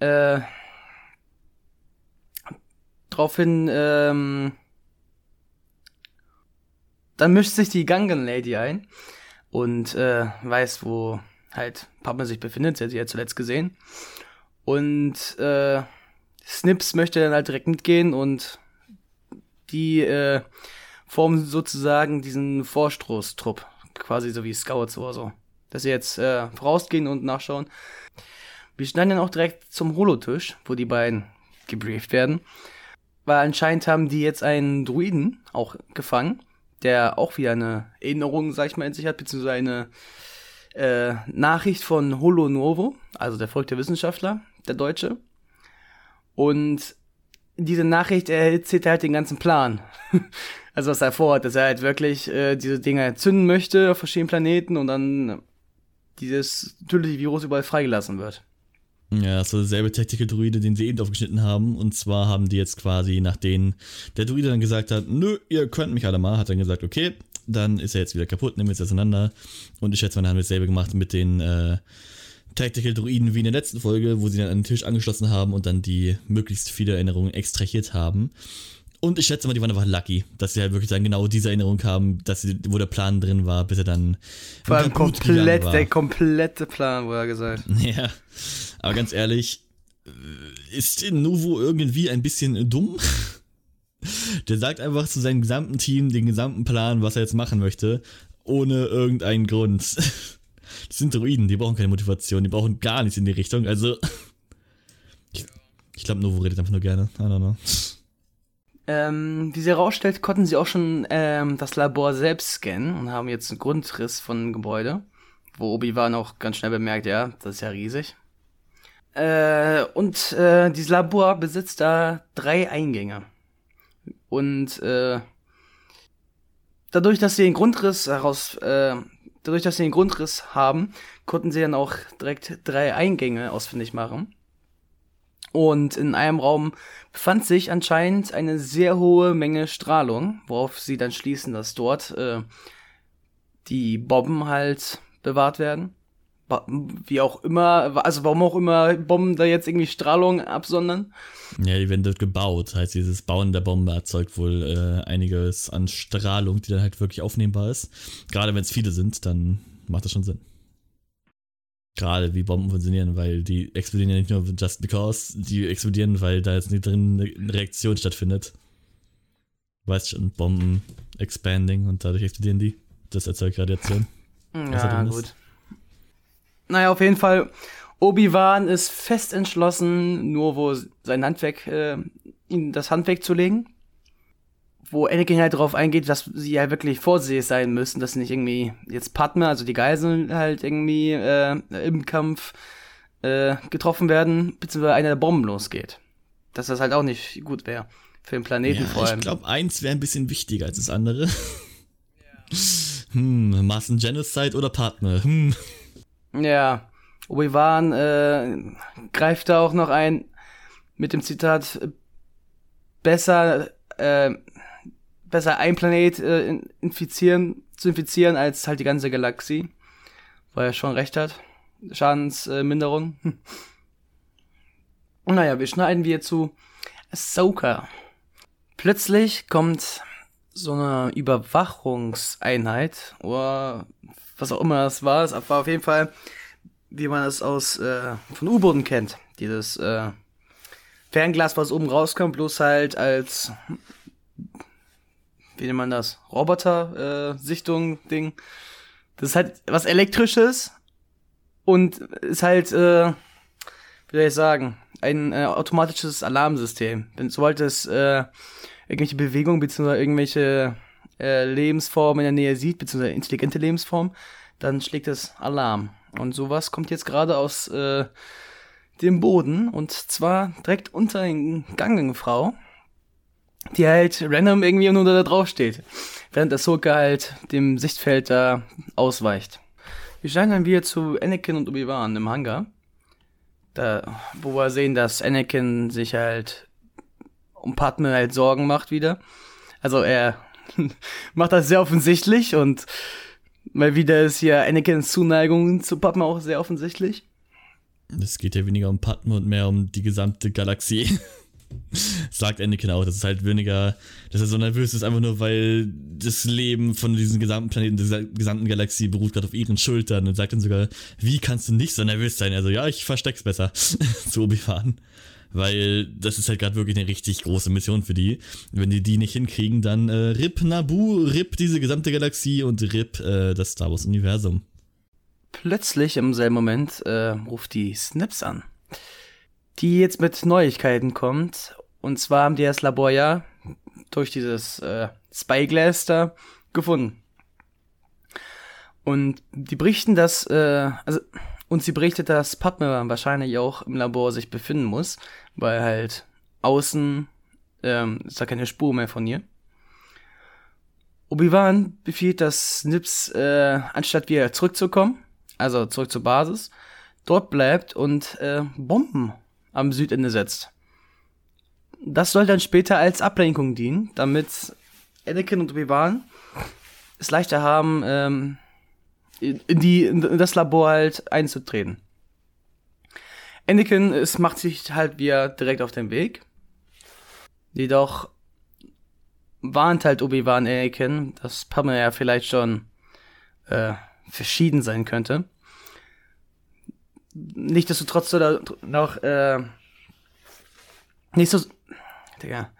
Äh, daraufhin, ähm, dann mischt sich die Gangan Lady ein und äh, weiß, wo halt Papa sich befindet. Sie hat sie ja zuletzt gesehen. Und äh, Snips möchte dann halt direkt mitgehen und die äh, formen sozusagen diesen Vorstoßtrupp, quasi so wie Scouts oder so. Dass sie jetzt äh, rausgehen und nachschauen. Wir schneiden dann auch direkt zum Holotisch, wo die beiden gebrieft werden. Weil anscheinend haben die jetzt einen Druiden auch gefangen, der auch wieder eine Erinnerung, sag ich mal, in sich hat, beziehungsweise eine äh, Nachricht von Holo Novo, also der Volk der Wissenschaftler, der Deutsche. Und diese Nachricht erzählt halt den ganzen Plan. also was er vorhat, dass er halt wirklich äh, diese Dinger zünden möchte auf verschiedenen Planeten und dann dieses tödliche Virus überall freigelassen wird. Ja, so derselbe Tactical Druide, den sie eben aufgeschnitten haben. Und zwar haben die jetzt quasi, nachdem der Druide dann gesagt hat, nö, ihr könnt mich alle mal, hat dann gesagt, okay, dann ist er jetzt wieder kaputt, nehmen wir es auseinander. Und ich schätze, man hat dasselbe gemacht mit den äh, Tactical Druiden wie in der letzten Folge, wo sie dann an den Tisch angeschlossen haben und dann die möglichst viele Erinnerungen extrahiert haben. Und ich schätze mal, die waren einfach lucky, dass sie halt wirklich dann genau diese Erinnerung haben, dass sie, wo der Plan drin war, bis er dann. Vor allem komplett, der komplette Plan, wo er gesagt. Ja. Aber ganz ehrlich, ist Nuvo irgendwie ein bisschen dumm? Der sagt einfach zu seinem gesamten Team den gesamten Plan, was er jetzt machen möchte, ohne irgendeinen Grund. Das sind Druiden, die brauchen keine Motivation, die brauchen gar nichts in die Richtung. Also, ich, ich glaube, Novo redet einfach nur gerne. I don't know. Ähm, wie sie herausstellt, konnten sie auch schon ähm, das Labor selbst scannen und haben jetzt einen Grundriss von einem Gebäude, wo Obi-Wan auch ganz schnell bemerkt, ja, das ist ja riesig. Äh, und äh, dieses Labor besitzt da drei Eingänge. Und äh, dadurch, dass sie den Grundriss heraus, äh, dadurch, dass sie den Grundriss haben, konnten sie dann auch direkt drei Eingänge ausfindig machen. Und in einem Raum befand sich anscheinend eine sehr hohe Menge Strahlung, worauf sie dann schließen, dass dort äh, die Bomben halt bewahrt werden. Wie auch immer, also warum auch immer Bomben da jetzt irgendwie Strahlung absondern. Ja, die werden dort gebaut. Heißt, dieses Bauen der Bombe erzeugt wohl äh, einiges an Strahlung, die dann halt wirklich aufnehmbar ist. Gerade wenn es viele sind, dann macht das schon Sinn gerade wie Bomben funktionieren, weil die explodieren ja nicht nur just because, die explodieren, weil da jetzt nicht drin eine Reaktion stattfindet. Weißt schon, Bomben expanding und dadurch explodieren die. Das erzeugt Radiation. Ja, gut. Naja, auf jeden Fall, Obi-Wan ist fest entschlossen, nur wo sein Handwerk, äh, ihm das Handwerk zu legen wo Anakin halt darauf eingeht, dass sie ja wirklich vorsichtig sein müssen, dass nicht irgendwie jetzt Padme, also die Geiseln halt irgendwie äh, im Kampf äh, getroffen werden, beziehungsweise einer der Bomben losgeht. Dass das halt auch nicht gut wäre. Für den Planeten ja, vor allem. Ich glaube, eins wäre ein bisschen wichtiger als das andere. Ja. hm, Massengenocide oder Padme? Hm. Ja. Obi-Wan äh, greift da auch noch ein mit dem Zitat besser äh, besser ein Planet äh, infizieren, zu infizieren, als halt die ganze Galaxie. Weil er schon recht hat. Schadensminderung. Äh, naja, wir schneiden wir zu Ahsoka. Plötzlich kommt so eine Überwachungseinheit oder was auch immer das war. Es war auf jeden Fall, wie man es aus äh, von U-Booten kennt. Dieses äh, Fernglas, was oben rauskommt, bloß halt als wie nennt man das? Roboter-Sichtung-Ding. das ist halt was Elektrisches und ist halt, äh, wie soll ich sagen, ein äh, automatisches Alarmsystem. Denn sobald es äh, irgendwelche Bewegungen bzw. irgendwelche äh, Lebensformen in der Nähe sieht, beziehungsweise intelligente Lebensform, dann schlägt es Alarm. Und sowas kommt jetzt gerade aus äh, dem Boden und zwar direkt unter den Gang Frau, die halt random irgendwie nur da drauf steht, während Ahsoka halt dem Sichtfeld da ausweicht. Wir scheinen dann wieder zu Anakin und Obi-Wan im Hangar, da, wo wir sehen, dass Anakin sich halt um Padme halt Sorgen macht wieder. Also er macht das sehr offensichtlich und mal wieder ist hier Anakins Zuneigung zu Padme auch sehr offensichtlich. Es geht ja weniger um Padme und mehr um die gesamte Galaxie. Sagt Anakin auch, dass es halt weniger, dass er so nervös ist, einfach nur weil das Leben von diesem gesamten Planeten, dieser gesamten Galaxie beruht gerade auf ihren Schultern und sagt dann sogar, wie kannst du nicht so nervös sein? Also ja, ich versteck's besser. zu Obi-Wan weil das ist halt gerade wirklich eine richtig große Mission für die. Wenn die die nicht hinkriegen, dann äh, RIP Nabu, RIP diese gesamte Galaxie und RIP äh, das Star Wars Universum. Plötzlich im selben Moment äh, ruft die Snips an, die jetzt mit Neuigkeiten kommt. Und zwar haben die das Labor ja durch dieses äh, Spyglass da gefunden. Und die berichten, dass, äh, also und sie berichtet, dass Padme wahrscheinlich auch im Labor sich befinden muss, weil halt außen ähm, ist da keine Spur mehr von ihr. Obi-Wan befiehlt, dass Nips, äh, anstatt wieder zurückzukommen, also zurück zur Basis, dort bleibt und äh, Bomben am Südende setzt. Das soll dann später als Ablenkung dienen, damit Anakin und Obi-Wan es leichter haben, ähm, in, die, in das Labor halt einzutreten. Anakin es macht sich halt wieder direkt auf den Weg. Jedoch warnt halt Obi-Wan Anakin, dass Padme ja vielleicht schon äh, verschieden sein könnte. Nichtsdestotrotz soll er noch äh, nicht so, Digga.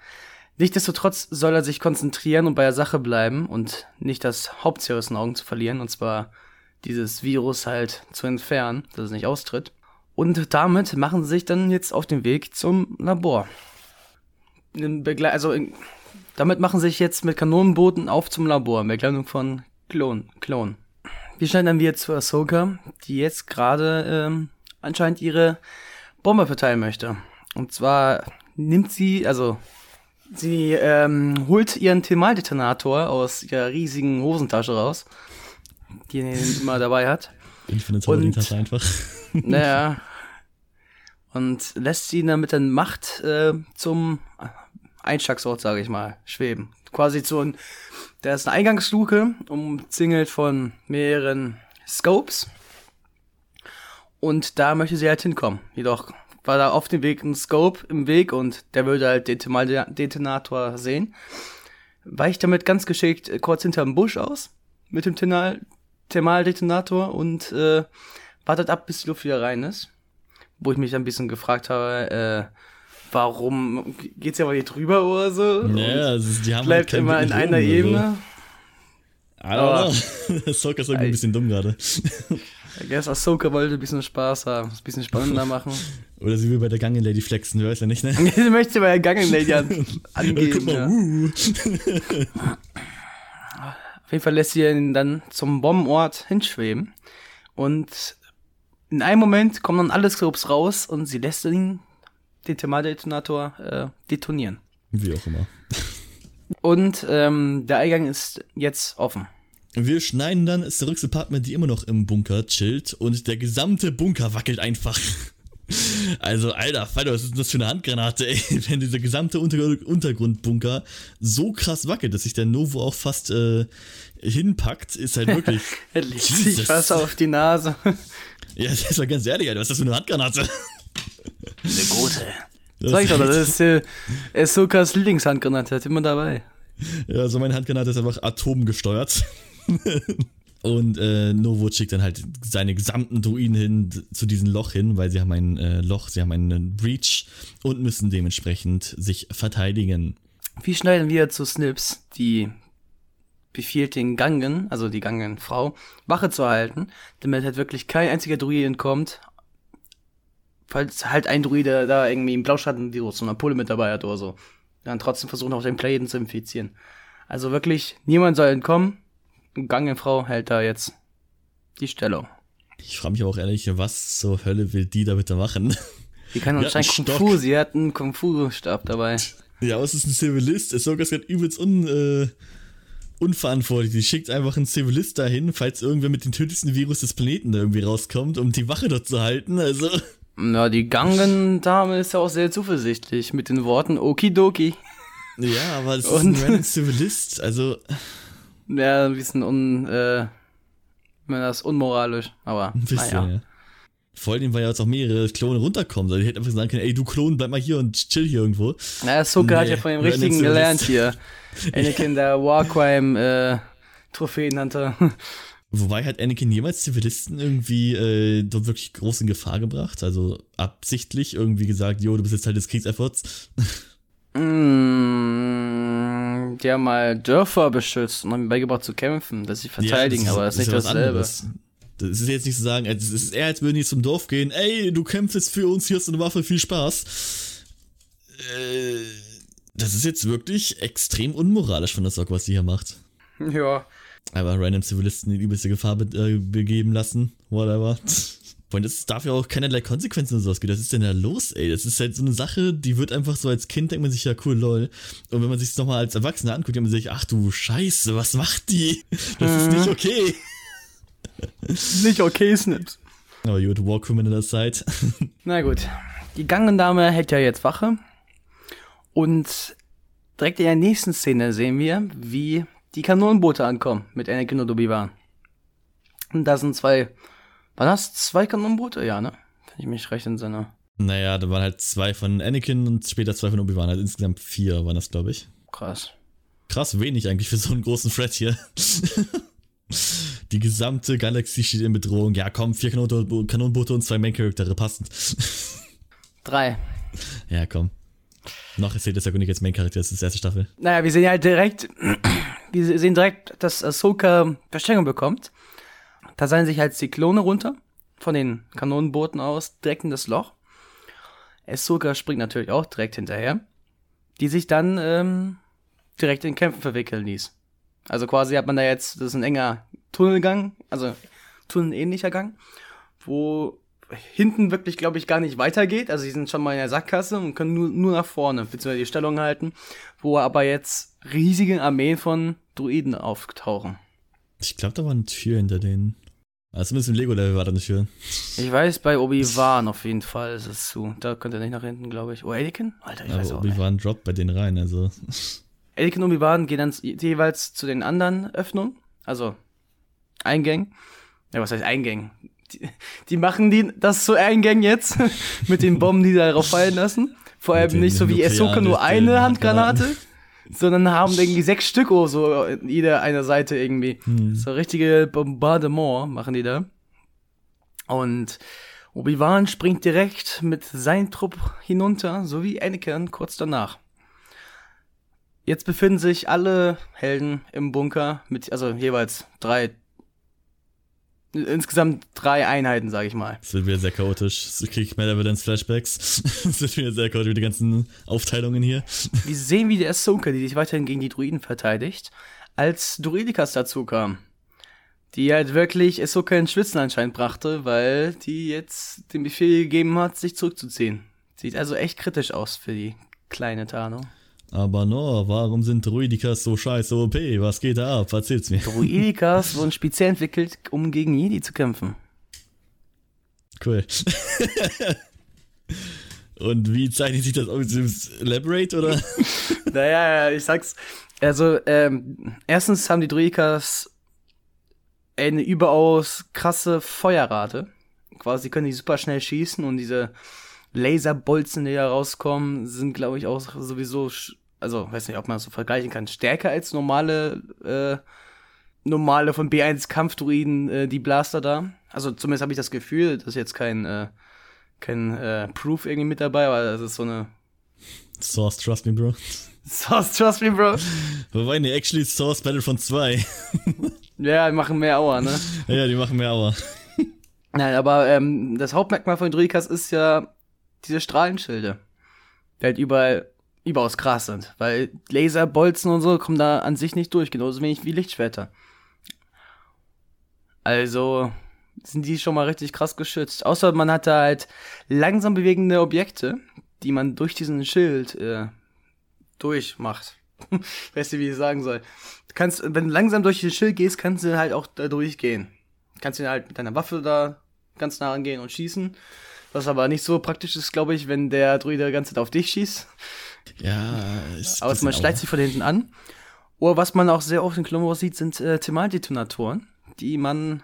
Nichtsdestotrotz soll er sich konzentrieren und bei der Sache bleiben und nicht das Hauptziel aus den Augen zu verlieren, und zwar dieses Virus halt zu entfernen, dass es nicht austritt. Und damit machen sie sich dann jetzt auf den Weg zum Labor. also damit machen sie sich jetzt mit Kanonenbooten auf zum Labor, in Begleitung von Klon. Klon. Wir schneiden dann wieder zu Ahsoka, die jetzt gerade ähm, anscheinend ihre Bombe verteilen möchte. Und zwar nimmt sie, also sie ähm, holt ihren Thermaldetonator aus ihrer riesigen Hosentasche raus die er immer dabei hat. Ich finde Tasche einfach. Naja. Und lässt sie dann mit der Macht äh, zum Einschlagsort, sage ich mal, schweben. Quasi zu ein, da ist eine Eingangsluke, umzingelt von mehreren Scopes. Und da möchte sie halt hinkommen. Jedoch war da auf dem Weg ein Scope im Weg und der würde halt den Detonator sehen. Weicht damit ganz geschickt kurz hinterm Busch aus mit dem Thermaldetonator und äh, wartet ab, bis die Luft wieder rein ist. Wo ich mich ein bisschen gefragt habe, äh, warum geht's ja mal hier drüber oder so? Naja, also die haben bleibt halt immer in einer Ebene. I don't know. Ahsoka ist irgendwie ein bisschen dumm gerade. I guess Ahsoka wollte ein bisschen Spaß haben, ein bisschen spannender machen. Oder sie will bei der Gangen Lady flexen, du weißt ja nicht, ne? sie möchte bei der Gangen Lady an, angeben. Guck mal, ja. Auf jeden Fall lässt sie ihn dann zum Bombenort hinschweben. Und in einem Moment kommen dann alle Scopes raus und sie lässt ihn, den Thermaldetonator, äh, detonieren. Wie auch immer. Und ähm, der Eingang ist jetzt offen. Wir schneiden dann Starks Apartment, die immer noch im Bunker chillt und der gesamte Bunker wackelt einfach. Also, alter Falter, was ist denn das für eine Handgranate, ey? Wenn dieser gesamte Unter Untergrundbunker so krass wackelt, dass sich der Novo auch fast äh, hinpackt, ist halt wirklich. er legt sich fast auf die Nase. ja, das ist mal ganz ehrlich, Alter, was ist das für eine Handgranate? Eine gute. Das Sag ich doch, das ist äh, Ahsokas Lieblingshandgranate, hat immer dabei. Ja, also meine Handgranate ist einfach atomgesteuert. Und äh, Novo schickt dann halt seine gesamten Druiden hin zu diesem Loch hin, weil sie haben ein äh, Loch, sie haben einen Breach und müssen dementsprechend sich verteidigen. Wie schneiden wir zu Snips, die befiehlt den Gangen, also die Gangenfrau, Wache zu halten, damit halt wirklich kein einziger Druid entkommt, falls halt ein Druide da irgendwie im Blauschattenvirus so eine Pulle mit dabei hat oder so. Dann trotzdem versuchen auch den Planeten zu infizieren. Also wirklich, niemand soll entkommen. Gangenfrau hält da jetzt die Stellung. Ich frage mich auch ehrlich, was zur Hölle will die da bitte machen? Die kann anscheinend Kung Fu, sie hat einen Kung Fu-Stab dabei. Ja, aber es ist ein Zivilist. Es ist sogar übelst un, äh, unverantwortlich. Die schickt einfach einen Zivilist dahin, falls irgendwer mit dem tödlichsten Virus des Planeten da irgendwie rauskommt, um die Wache dort zu halten. Also. Na, die Gangen-Dame ist ja auch sehr zuversichtlich mit den Worten Okidoki. Ja, aber es ist ein Zivilist, also. Ja, ein bisschen un, äh, das unmoralisch, aber. Ein bisschen, naja. ja. Vor allem, weil ja jetzt auch mehrere Klone runterkommen. Also, ich hätte einfach sagen können, ey, du Klon, bleib mal hier und chill hier irgendwo. Naja, Soka nee, hat ja von dem Richtigen gelernt hier. Anakin, der Warcrime, äh, Trophäenhunter. Wobei hat Anakin jemals Zivilisten irgendwie äh, dort wirklich groß in Gefahr gebracht? Also absichtlich irgendwie gesagt, jo, du bist jetzt halt des Kriegsefforts? mm, die haben mal Dörfer beschützt und haben beigebracht zu kämpfen, dass sie verteidigen, ja, das ist, aber das ist nicht dasselbe. Anderes. Das ist jetzt nicht zu sagen, es ist eher, als würden die zum Dorf gehen, ey, du kämpfst für uns, hier hast du eine Waffe, viel Spaß. Äh, das ist jetzt wirklich extrem unmoralisch von der Sock, was sie hier macht. Ja. Aber random Zivilisten in die übelste Gefahr be äh, begeben lassen, whatever. Und das darf ja auch keinerlei Konsequenzen oder sowas geben. Das ist denn da los, ey? Das ist halt so eine Sache, die wird einfach so als Kind, denkt man sich ja cool, lol. Und wenn man sich es nochmal als Erwachsener anguckt, denkt man sich, ach du Scheiße, was macht die? Das ist nicht okay. nicht okay, Snips. Aber gut, Walkroom in der Zeit. Na gut. Die Gangendame hält ja jetzt Wache. Und direkt in der nächsten Szene sehen wir, wie die Kanonenboote ankommen mit Anakin und Obi-Wan. Und da sind zwei, waren das zwei Kanonenboote? Ja, ne? Wenn ich mich recht entsinne. Naja, da waren halt zwei von Anakin und später zwei von Obi-Wan. Also insgesamt vier waren das, glaube ich. Krass. Krass wenig eigentlich für so einen großen Thread hier. Die gesamte Galaxie steht in Bedrohung. Ja, komm, vier Kanonenboote und zwei Main-Charaktere passend. Drei. Ja, komm. Noch erzählt das ja nicht als Main-Charakter, das ist die erste Staffel. Naja, wir sehen halt direkt, wir sehen direkt, dass Ahsoka Verstärkung bekommt. Da seien sich halt die Klone runter, von den Kanonenbooten aus, direkt in das Loch. Ahsoka springt natürlich auch direkt hinterher, die sich dann ähm, direkt in Kämpfen verwickeln ließ. Also quasi hat man da jetzt, das ist ein enger Tunnelgang, also tunnelähnlicher Gang, wo hinten wirklich, glaube ich, gar nicht weitergeht. Also die sind schon mal in der Sackgasse und können nur, nur nach vorne, beziehungsweise die Stellung halten, wo aber jetzt riesige Armeen von Druiden auftauchen. Ich glaube, da war eine Tür hinter denen. Also zumindest im Lego-Level war da eine Tür. Ich weiß, bei Obi-Wan auf jeden Fall ist es zu. Da könnte er nicht nach hinten, glaube ich. Oh, Anakin? Alter, ich aber weiß auch Obi-Wan droppt bei denen rein, also. Anakin und Obi-Wan gehen dann jeweils zu den anderen Öffnungen, also Eingängen. Ja, was heißt Eingängen? Die, die machen die, das zu Eingängen jetzt mit den Bomben, die da darauf fallen lassen. Vor allem nicht so wie Ahsoka nur eine Handgranate, sondern haben irgendwie sechs Stück oder so jede eine Seite irgendwie. Hm. So richtige Bombardement machen die da. Und Obi-Wan springt direkt mit seinem Trupp hinunter, so wie Anakin kurz danach. Jetzt befinden sich alle Helden im Bunker mit, also jeweils drei, insgesamt drei Einheiten, sag ich mal. Das wird wieder sehr chaotisch. Das kriege ich mehr Evidence Flashbacks. Das wird wieder sehr chaotisch, die ganzen Aufteilungen hier. Wir sehen, wie der Ahsoka, die sich weiterhin gegen die Druiden verteidigt, als Druidikas dazu kam. Die halt wirklich Ahsoka in Schwitzen anscheinend brachte, weil die jetzt den Befehl gegeben hat, sich zurückzuziehen. Sieht also echt kritisch aus für die kleine Tarnung. Aber no, warum sind Druidikas so scheiße OP? Was geht da ab? Erzähl's mir. Druidikas wurden speziell entwickelt, um gegen Jedi zu kämpfen. Cool. Und wie zeichnet sich das aus? Elaborate oder? naja, ich sag's. Also, ähm, erstens haben die Druidikas eine überaus krasse Feuerrate. Quasi können die super schnell schießen und diese Laserbolzen, die da rauskommen, sind, glaube ich, auch sowieso, also weiß nicht, ob man das so vergleichen kann, stärker als normale, äh, normale von B1 Kampfdruiden, äh, die Blaster da. Also zumindest habe ich das Gefühl, das ist jetzt kein, äh, kein äh, Proof irgendwie mit dabei, aber das ist so eine. Source, trust me, bro. Source, trust me, bro. Wobei, ne, actually Source Battlefront 2. ja, die machen mehr Aua, ne? Ja, die machen mehr Aua. Nein, aber ähm, das Hauptmerkmal von Druikas ist ja, diese Strahlenschilde. Die halt überall, überaus krass sind. Weil Laserbolzen und so kommen da an sich nicht durch, genauso wenig wie Lichtschwerter. Also sind die schon mal richtig krass geschützt. Außer man hat da halt langsam bewegende Objekte, die man durch diesen Schild äh, durchmacht. weißt du, wie ich sagen soll. Du kannst, wenn du langsam durch den Schild gehst, kannst du halt auch da durchgehen. Kannst du halt mit deiner Waffe da ganz nah rangehen und schießen. Was aber nicht so praktisch ist, glaube ich, wenn der Druide die ganze Zeit auf dich schießt. Ja, ist Aber man schleicht sich von hinten an. Oder was man auch sehr oft in Clone sieht, sind äh, Thermaldetonatoren, die man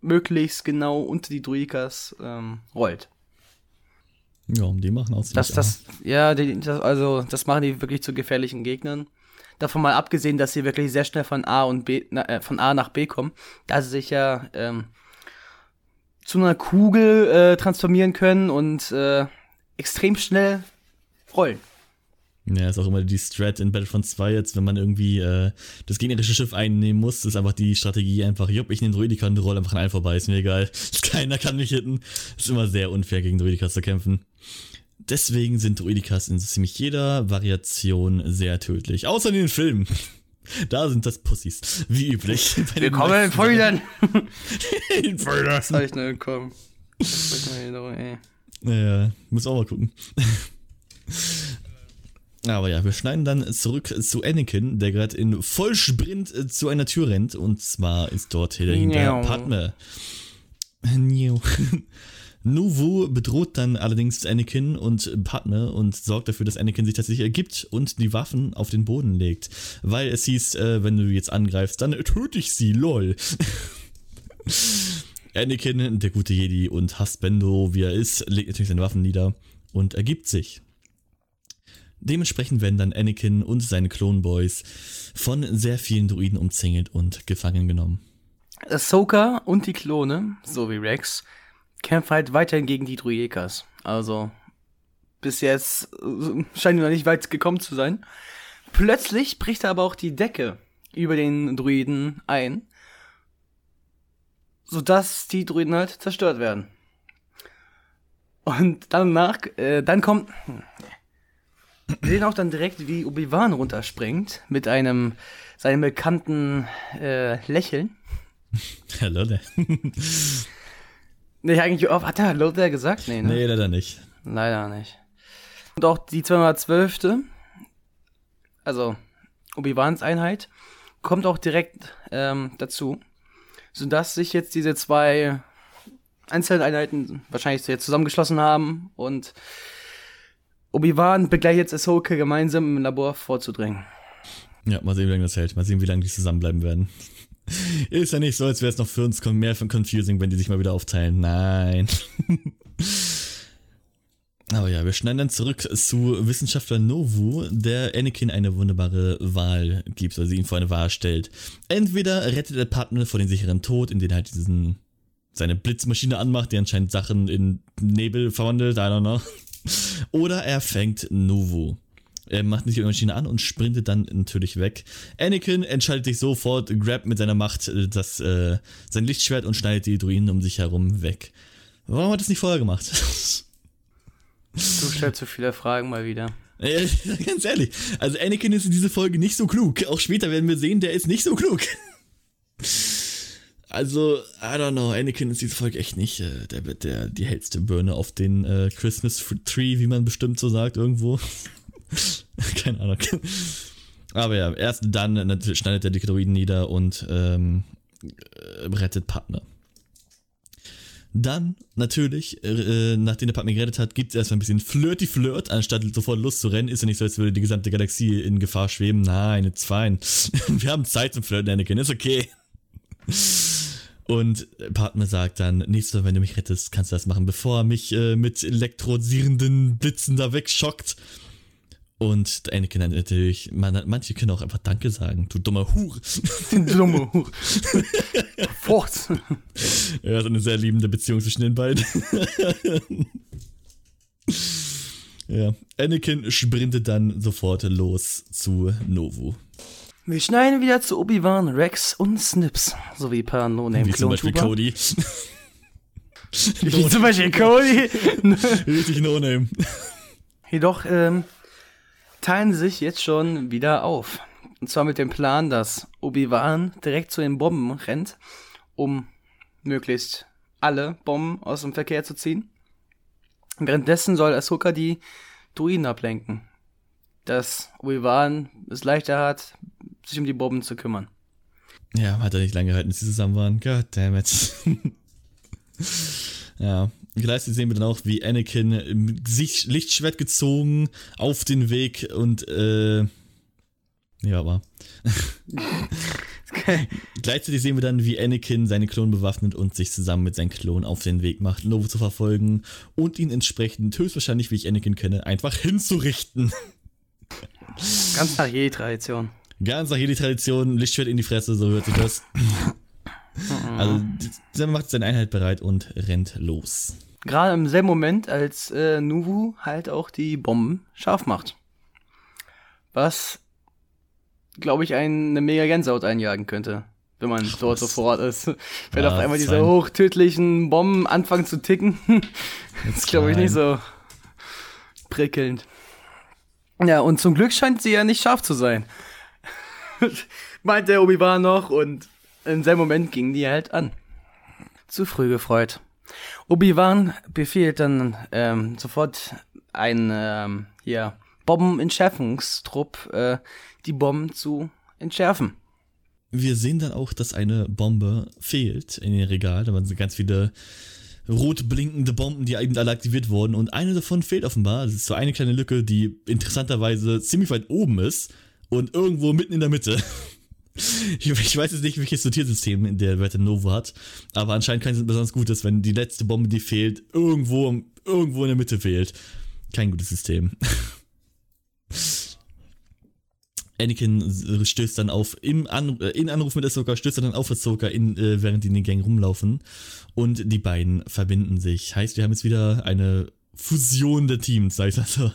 möglichst genau unter die Druikas ähm, rollt. Ja, die machen auch Das, das, ja, die, das, also das machen die wirklich zu gefährlichen Gegnern. Davon mal abgesehen, dass sie wirklich sehr schnell von A und B, na, äh, von A nach B kommen, da sie sich ja ähm, zu einer Kugel äh, transformieren können und äh, extrem schnell rollen. Ja, ist auch immer die Strat in Battlefront 2 jetzt, wenn man irgendwie äh, das gegnerische Schiff einnehmen muss, ist einfach die Strategie einfach, jupp, ich nehme Druidika und roll einfach an allen vorbei, ist mir egal. Keiner kann mich hitten. Ist immer sehr unfair, gegen Druidikas zu kämpfen. Deswegen sind Druidikas in ziemlich jeder Variation sehr tödlich. Außer in den Filmen. Da sind das Pussys, wie üblich. Willkommen in Feuern! in komm. Das ist Erinnerung, ey. Ja, muss auch mal gucken. Aber ja, wir schneiden dann zurück zu Anakin, der gerade in Vollsprint zu einer Tür rennt. Und zwar ist dort dahinter Miau. Padme. Nuvu bedroht dann allerdings Anakin und Padme und sorgt dafür, dass Anakin sich tatsächlich ergibt und die Waffen auf den Boden legt. Weil es hieß, äh, wenn du jetzt angreifst, dann töte ich sie, lol. Anakin, der gute Jedi und Hasbendo, wie er ist, legt natürlich seine Waffen nieder und ergibt sich. Dementsprechend werden dann Anakin und seine Clone-Boys von sehr vielen Druiden umzingelt und gefangen genommen. Ahsoka und die Klone, so wie Rex, kämpfen halt weiterhin gegen die Druikas. Also, bis jetzt äh, scheinen wir noch nicht weit gekommen zu sein. Plötzlich bricht aber auch die Decke über den Druiden ein, sodass die Druiden halt zerstört werden. Und danach, äh, dann kommt, hm, wir sehen auch dann direkt, wie Obi-Wan runterspringt mit einem, seinem bekannten äh, Lächeln. Hallo? Nee, eigentlich, oh, hat er der gesagt? Nee, ne? Nee, leider nicht. Leider nicht. Und auch die 212. Also Obi-Wans Einheit kommt auch direkt ähm, dazu, sodass sich jetzt diese zwei Einzeleinheiten wahrscheinlich jetzt zusammengeschlossen haben und Obi-Wan begleitet jetzt Ahsoka gemeinsam im Labor vorzudringen. Ja, mal sehen, wie lange das hält. Mal sehen, wie lange die zusammenbleiben werden. Ist ja nicht so, als wäre es noch für uns mehr von confusing, wenn die sich mal wieder aufteilen. Nein. Aber ja, wir schneiden dann zurück zu Wissenschaftler Novu, der Anakin eine wunderbare Wahl gibt, also ihn vor eine Wahl stellt. Entweder rettet er Padme vor den sicheren Tod, indem er halt diesen seine Blitzmaschine anmacht, die anscheinend Sachen in Nebel verwandelt, I don't know. Oder er fängt Novu. Er macht nicht die Maschine an und sprintet dann natürlich weg. Anakin entscheidet sich sofort, grabt mit seiner Macht äh, das, äh, sein Lichtschwert und schneidet die Druiden um sich herum weg. Warum hat er das nicht vorher gemacht? Du stellst zu viele Fragen mal wieder. Äh, Ganz ehrlich, also Anakin ist in dieser Folge nicht so klug. Auch später werden wir sehen, der ist nicht so klug. Also, I don't know, Anakin ist diese Folge echt nicht äh, der, der, die hellste Birne auf den äh, Christmas Tree, wie man bestimmt so sagt, irgendwo. Keine Ahnung. Aber ja, erst dann schneidet er die Droiden nieder und ähm, äh, rettet Partner. Dann, natürlich, äh, nachdem der Partner gerettet hat, gibt es erstmal ein bisschen Flirty-Flirt, anstatt sofort loszurennen. Ist ja nicht so, als würde die gesamte Galaxie in Gefahr schweben. Nein, it's fine. Wir haben Zeit zum Flirten, Anakin, ist okay. Und Partner sagt dann, nächstes Mal, wenn du mich rettest, kannst du das machen, bevor er mich äh, mit elektrisierenden Blitzen da wegschockt. Und Anakin dann natürlich, man, manche können auch einfach Danke sagen, du dummer Hure. Dumme Hure. Fort. Ja, so eine sehr liebende Beziehung zwischen den beiden. ja, Anakin sprintet dann sofort los zu Novu. Wir schneiden wieder zu Obi-Wan, Rex und Snips, sowie ein paar Wie zum Beispiel. Cody. Wie zum Beispiel Cody. Richtig No-Name. Jedoch ähm, teilen sich jetzt schon wieder auf. Und zwar mit dem Plan, dass Obi-Wan direkt zu den Bomben rennt, um möglichst alle Bomben aus dem Verkehr zu ziehen. Währenddessen soll Ahsoka die Druiden ablenken. Dass Obi-Wan es leichter hat, sich um die Bomben zu kümmern. Ja, hat er nicht lange gehalten, bis sie zusammen waren. God damn it. ja. Gleichzeitig sehen wir dann auch, wie Anakin sich Lichtschwert gezogen auf den Weg und äh. Ja, aber. Okay. Gleichzeitig sehen wir dann, wie Anakin seine Klon bewaffnet und sich zusammen mit seinem Klon auf den Weg macht, Novo zu verfolgen und ihn entsprechend, höchstwahrscheinlich, wie ich Anakin kenne, einfach hinzurichten. Ganz nach Jedi-Tradition. Ganz nach Jedi-Tradition, Lichtschwert in die Fresse, so hört sich das. also, der macht seine Einheit bereit und rennt los. Gerade im selben Moment, als äh, Nuvu halt auch die Bomben scharf macht. Was glaube ich, eine mega Gänsehaut einjagen könnte, wenn man Ach, dort so vor Ort ist. Wenn ja, auf einmal diese hochtödlichen Bomben anfangen zu ticken, das ist, glaube ich, nicht so prickelnd. Ja, und zum Glück scheint sie ja nicht scharf zu sein. Meint der Obi-Wan noch und in seinem Moment gingen die halt an. Zu früh gefreut. Obi-Wan befiehlt dann ähm, sofort ein ähm, ja, Bombenentschärfungstrupp äh, die Bomben zu entschärfen. Wir sehen dann auch, dass eine Bombe fehlt in den Regal. Da waren ganz viele rot blinkende Bomben, die eben alle aktiviert wurden. Und eine davon fehlt offenbar. Das ist so eine kleine Lücke, die interessanterweise ziemlich weit oben ist und irgendwo mitten in der Mitte. Ich, ich weiß jetzt nicht, welches Sortiersystem der Werte Novo hat, aber anscheinend kein besonders gutes, wenn die letzte Bombe, die fehlt, irgendwo, irgendwo in der Mitte fehlt. Kein gutes System. Anakin stößt dann auf, im An äh, in Anruf mit Ahsoka, stößt dann auf Ahsoka, in, äh, während die in den Gang rumlaufen. Und die beiden verbinden sich. Heißt, wir haben jetzt wieder eine Fusion der Teams, sag ich mal so.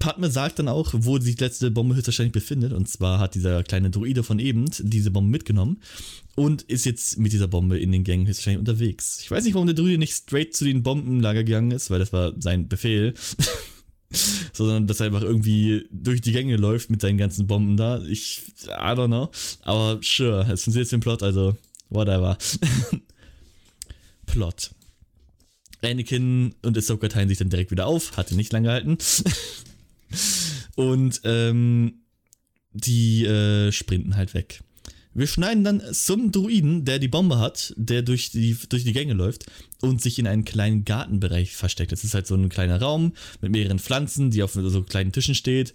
Padme sagt dann auch, wo sich die letzte Bombe höchstwahrscheinlich befindet. Und zwar hat dieser kleine Druide von eben diese Bombe mitgenommen und ist jetzt mit dieser Bombe in den Gang höchstwahrscheinlich unterwegs. Ich weiß nicht, warum der Druide nicht straight zu den Bombenlager gegangen ist, weil das war sein Befehl. sondern dass er einfach irgendwie durch die Gänge läuft mit seinen ganzen Bomben da. Ich, I don't know. Aber sure, es funktioniert jetzt den Plot, also whatever. Plot. Anakin und Ahsoka teilen sich dann direkt wieder auf, hatte nicht lange gehalten. und ähm, die äh, sprinten halt weg. Wir schneiden dann zum Druiden, der die Bombe hat, der durch die, durch die Gänge läuft und sich in einen kleinen Gartenbereich versteckt. Das ist halt so ein kleiner Raum mit mehreren Pflanzen, die auf so kleinen Tischen steht.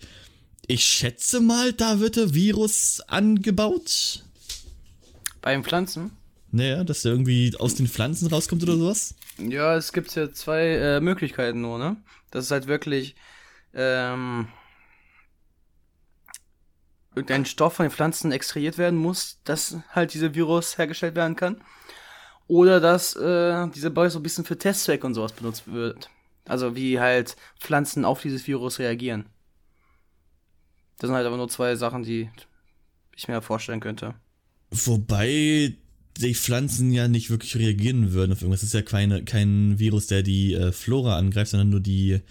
Ich schätze mal, da wird der Virus angebaut. Bei den Pflanzen? Naja, dass der irgendwie aus den Pflanzen rauskommt oder sowas? Ja, es gibt ja zwei äh, Möglichkeiten nur, ne? Das ist halt wirklich ähm, irgendein Stoff von den Pflanzen extrahiert werden muss, dass halt dieser Virus hergestellt werden kann. Oder dass äh, dieser Ball so ein bisschen für Testzwecke und sowas benutzt wird. Also wie halt Pflanzen auf dieses Virus reagieren. Das sind halt aber nur zwei Sachen, die ich mir vorstellen könnte. Wobei die Pflanzen ja nicht wirklich reagieren würden auf irgendwas. Das ist ja keine, kein Virus, der die äh, Flora angreift, sondern nur die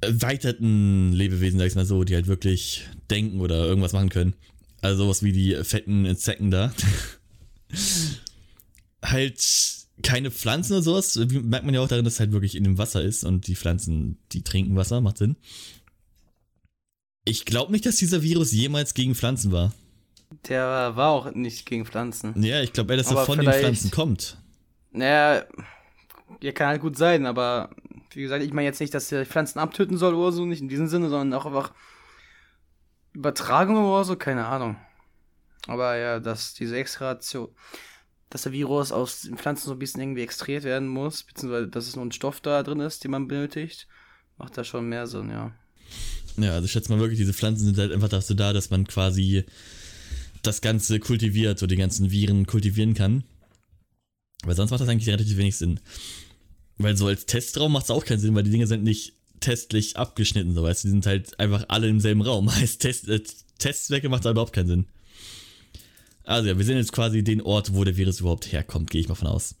erweiterten Lebewesen, sag ich mal so, die halt wirklich denken oder irgendwas machen können. Also sowas wie die fetten Insekten da. halt keine Pflanzen oder sowas. Merkt man ja auch darin, dass es halt wirklich in dem Wasser ist und die Pflanzen, die trinken Wasser, macht Sinn. Ich glaube nicht, dass dieser Virus jemals gegen Pflanzen war. Der war auch nicht gegen Pflanzen. Ja, ich glaube eher, dass er von den Pflanzen kommt. Naja, ja, kann halt gut sein, aber wie gesagt, ich meine jetzt nicht, dass er Pflanzen abtöten soll oder so, nicht in diesem Sinne, sondern auch einfach Übertragung oder so, keine Ahnung. Aber ja, dass diese Extraktion, dass der Virus aus den Pflanzen so ein bisschen irgendwie extrahiert werden muss, beziehungsweise dass es nur ein Stoff da drin ist, den man benötigt, macht da schon mehr Sinn, ja. Ja, also ich schätze mal wirklich, diese Pflanzen sind halt einfach dazu da, dass man quasi das Ganze kultiviert, so die ganzen Viren kultivieren kann. Weil sonst macht das eigentlich relativ wenig Sinn. Weil so als Testraum macht es auch keinen Sinn, weil die Dinge sind nicht testlich abgeschnitten, so weißt du, die sind halt einfach alle im selben Raum. Heißt, Test, äh, Testzwecke macht da überhaupt keinen Sinn. Also ja, wir sehen jetzt quasi den Ort, wo der Virus überhaupt herkommt, gehe ich mal von aus.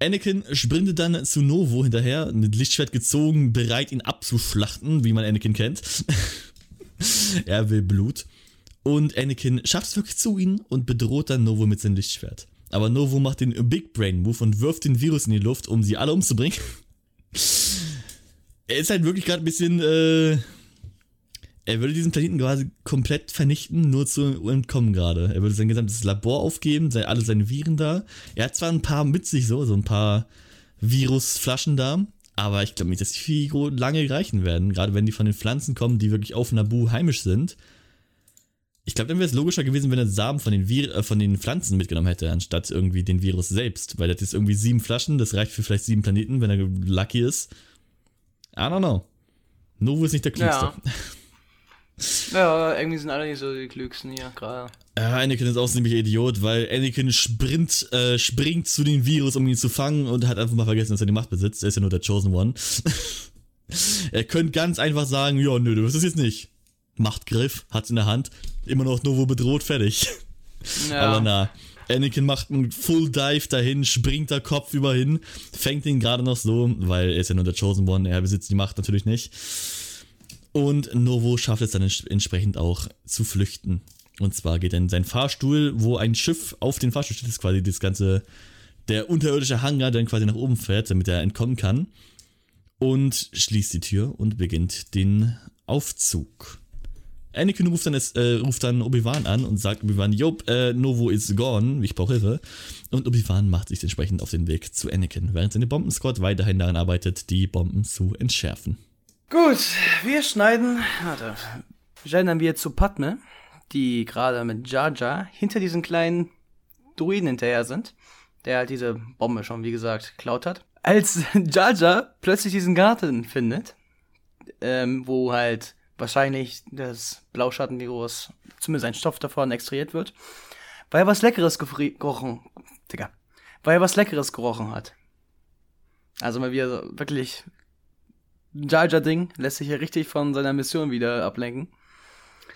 Anakin sprintet dann zu Novo hinterher, mit Lichtschwert gezogen, bereit ihn abzuschlachten, wie man Anakin kennt. er will Blut. Und Anakin schafft es wirklich zu ihm und bedroht dann Novo mit seinem Lichtschwert. Aber Novo macht den Big Brain Move und wirft den Virus in die Luft, um sie alle umzubringen. er ist halt wirklich gerade ein bisschen, äh, er würde diesen Planeten quasi komplett vernichten, nur zu entkommen gerade. Er würde sein gesamtes Labor aufgeben, sei alle seine Viren da. Er hat zwar ein paar mit sich so, so ein paar Virusflaschen da, aber ich glaube nicht, dass die viel lange reichen werden, gerade wenn die von den Pflanzen kommen, die wirklich auf Nabu heimisch sind. Ich glaube, dann wäre es logischer gewesen, wenn er Samen von den, Vir äh, von den Pflanzen mitgenommen hätte, anstatt irgendwie den Virus selbst. Weil das ist irgendwie sieben Flaschen, das reicht für vielleicht sieben Planeten, wenn er lucky ist. I don't know. Novo ist nicht der Klügste. Ja. ja, irgendwie sind alle nicht so die Klügsten hier gerade. Ja, Anakin ist auch ziemlich Idiot, weil Anakin sprint, äh, springt zu dem Virus, um ihn zu fangen und hat einfach mal vergessen, dass er die Macht besitzt. Er ist ja nur der Chosen One. er könnte ganz einfach sagen, ja, nö, du wirst es jetzt nicht. Machtgriff, hat's in der Hand, immer noch Novo bedroht, fertig. Ja. Aber na, Anakin macht einen Full Dive dahin, springt da Kopf über hin, fängt ihn gerade noch so, weil er ist ja nur der Chosen One, er besitzt die Macht natürlich nicht. Und Novo schafft es dann entsprechend auch zu flüchten. Und zwar geht er in seinen Fahrstuhl, wo ein Schiff auf den Fahrstuhl steht, ist quasi das ganze, der unterirdische Hangar, der dann quasi nach oben fährt, damit er entkommen kann. Und schließt die Tür und beginnt den Aufzug. Anakin ruft dann, äh, ruft dann Obi-Wan an und sagt Obi-Wan, Jop, äh, Novo is gone, ich brauche Hilfe. Und Obi-Wan macht sich entsprechend auf den Weg zu Anakin, während seine Bombensquad weiterhin daran arbeitet, die Bomben zu entschärfen. Gut, wir schneiden, warte, wir dann wieder zu Padme, die gerade mit Jar Jar hinter diesen kleinen Druiden hinterher sind, der halt diese Bombe schon, wie gesagt, geklaut hat. Als Jar Jar plötzlich diesen Garten findet, ähm, wo halt wahrscheinlich das Blauschattenvirus, zumindest ein Stoff davon extrahiert wird, weil er was Leckeres gerochen, Digga, weil er was Leckeres gerochen hat. Also mal wieder so wirklich Jar Jar Ding lässt sich ja richtig von seiner Mission wieder ablenken.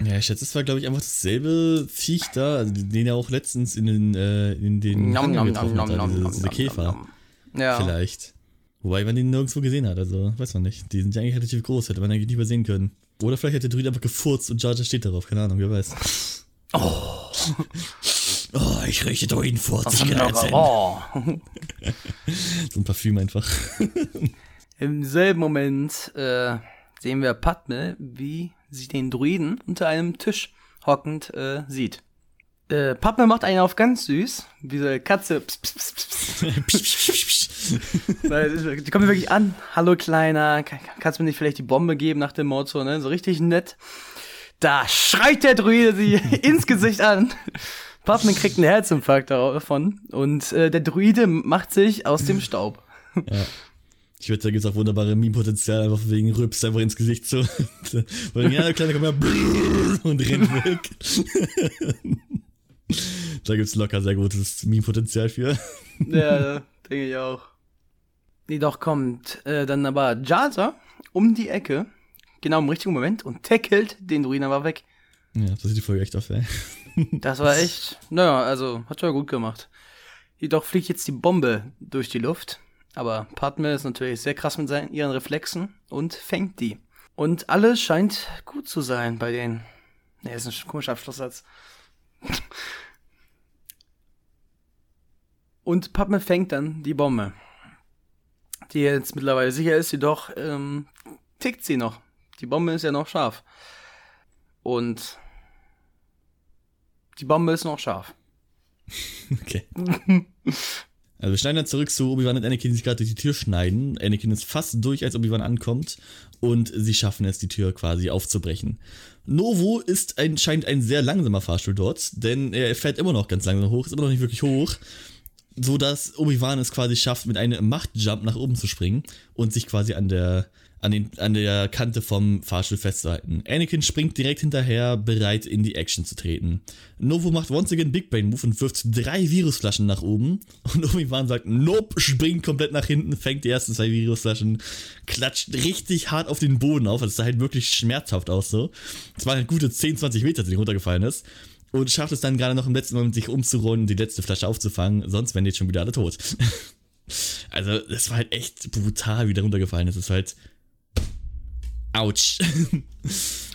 Ja, ich schätze, es war, glaube ich, einfach dasselbe Viech da, also den er auch letztens in den, äh, in den nom, nom, getroffen nom, hat, diese, diese Käfer. Ja. Vielleicht. Wobei man den nirgendwo gesehen hat, also weiß man nicht. Die sind ja eigentlich relativ groß, hätte man eigentlich nicht übersehen können. Oder vielleicht hat der Druid einfach gefurzt und Jar Jar steht darauf, keine Ahnung, wer weiß. Oh. oh, ich rieche Druidenfurz, ich oh. So ein Parfüm einfach. Im selben Moment äh, sehen wir Padme, wie sie den Druiden unter einem Tisch hockend äh, sieht. Äh, Padme macht einen auf ganz süß, wie so eine Katze. Pss, pss, pss, die kommt wirklich an. Hallo Kleiner, kannst du mir nicht vielleicht die Bombe geben nach dem Motto, ne? So richtig nett. Da schreit der Druide sie ins Gesicht an. Padme kriegt einen Herzinfarkt davon und äh, der Druide macht sich aus dem Staub. Ja. Ich würde sagen, gibt es auch wunderbare Meme-Potenzial, einfach wegen Rübs einfach ins Gesicht so. Weil ja, der Kleine kommt ja und rennt weg. da gibt es locker sehr gutes Meme-Potenzial für. ja, denke ich auch. Nee, doch kommt äh, dann aber Jaza um die Ecke, genau im richtigen Moment, und tackelt den Druiden aber weg. Ja, das sieht die Folge echt auf, ey. das war echt, naja, also, hat schon gut gemacht. Jedoch fliegt jetzt die Bombe durch die Luft aber Padme ist natürlich sehr krass mit seinen, ihren Reflexen und fängt die. Und alles scheint gut zu sein bei denen. Ne, ist ein komischer Abschlusssatz. Und Padme fängt dann die Bombe. Die jetzt mittlerweile sicher ist, jedoch ähm, tickt sie noch. Die Bombe ist ja noch scharf. Und die Bombe ist noch scharf. Okay. Also wir schneiden dann zurück zu Obi-Wan und Anakin, die sich gerade durch die Tür schneiden. Anakin ist fast durch, als Obi-Wan ankommt und sie schaffen es, die Tür quasi aufzubrechen. Novo ist anscheinend ein sehr langsamer Fahrstuhl dort, denn er fährt immer noch ganz langsam hoch, ist immer noch nicht wirklich hoch, so dass Obi-Wan es quasi schafft, mit einem Machtjump nach oben zu springen und sich quasi an der an, den, an der Kante vom Fahrstuhl festzuhalten. Anakin springt direkt hinterher, bereit in die Action zu treten. Novo macht once again Big Brain Move und wirft drei Virusflaschen nach oben. Und Obi-Wan sagt, nope, springt komplett nach hinten, fängt die ersten zwei Virusflaschen, klatscht richtig hart auf den Boden auf. Das sah halt wirklich schmerzhaft aus so. Es waren halt gute 10, 20 Meter, die runtergefallen ist. Und schafft es dann gerade noch im letzten Moment, sich umzurollen und die letzte Flasche aufzufangen, sonst wären die jetzt schon wieder alle tot. Also, das war halt echt brutal, wie der runtergefallen ist. Es ist halt. Autsch.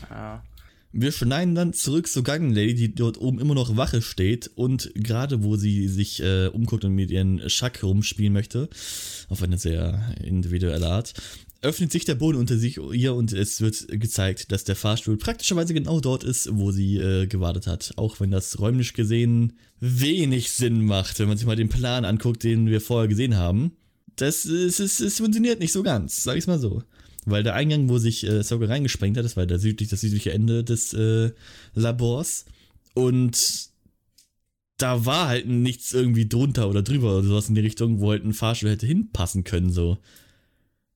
Ja. Wir schneiden dann zurück zur Gungan Lady, die dort oben immer noch Wache steht und gerade wo sie sich äh, umguckt und mit ihren Schack rumspielen möchte, auf eine sehr individuelle Art, öffnet sich der Boden unter sich ihr und es wird gezeigt, dass der Fahrstuhl praktischerweise genau dort ist, wo sie äh, gewartet hat. Auch wenn das räumlich gesehen wenig Sinn macht, wenn man sich mal den Plan anguckt, den wir vorher gesehen haben. Das es, es, es funktioniert nicht so ganz, sag ich's mal so. Weil der Eingang, wo sich äh, Soga reingesprengt hat, das war der südlich, das südliche Ende des äh, Labors. Und da war halt nichts irgendwie drunter oder drüber oder sowas in die Richtung, wo halt ein Fahrstuhl hätte hinpassen können, so.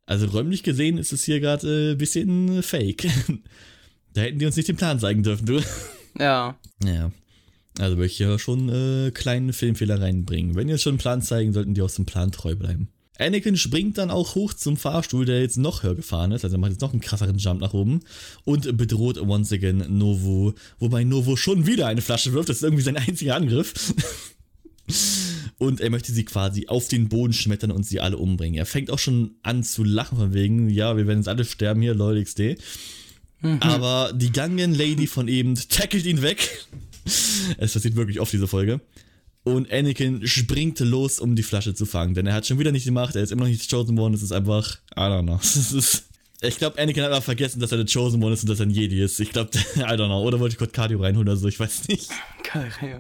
Also räumlich gesehen ist es hier gerade ein äh, bisschen fake. da hätten die uns nicht den Plan zeigen dürfen, du. Ja. Ja. Also würde ich hier schon äh, kleine Filmfehler reinbringen. Wenn uns schon einen Plan zeigen, sollten die auch zum Plan treu bleiben. Anakin springt dann auch hoch zum Fahrstuhl, der jetzt noch höher gefahren ist. Also er macht jetzt noch einen krasseren Jump nach oben und bedroht once again Novo. Wobei Novo schon wieder eine Flasche wirft. Das ist irgendwie sein einziger Angriff. und er möchte sie quasi auf den Boden schmettern und sie alle umbringen. Er fängt auch schon an zu lachen von wegen, ja, wir werden jetzt alle sterben hier, lol XD. Mhm. Aber die Gangen Lady von eben tackelt ihn weg. Es passiert wirklich oft diese Folge. Und Anakin springt los, um die Flasche zu fangen. Denn er hat schon wieder nicht gemacht, er ist immer noch nicht chosen worden. Es ist einfach, I don't know. Ist, ich glaube, Anakin hat einfach vergessen, dass er der Chosen One ist und dass er ein Jedi ist. Ich glaube, I don't know. Oder wollte ich gerade Cardio reinholen oder so, ich weiß nicht. Cardio.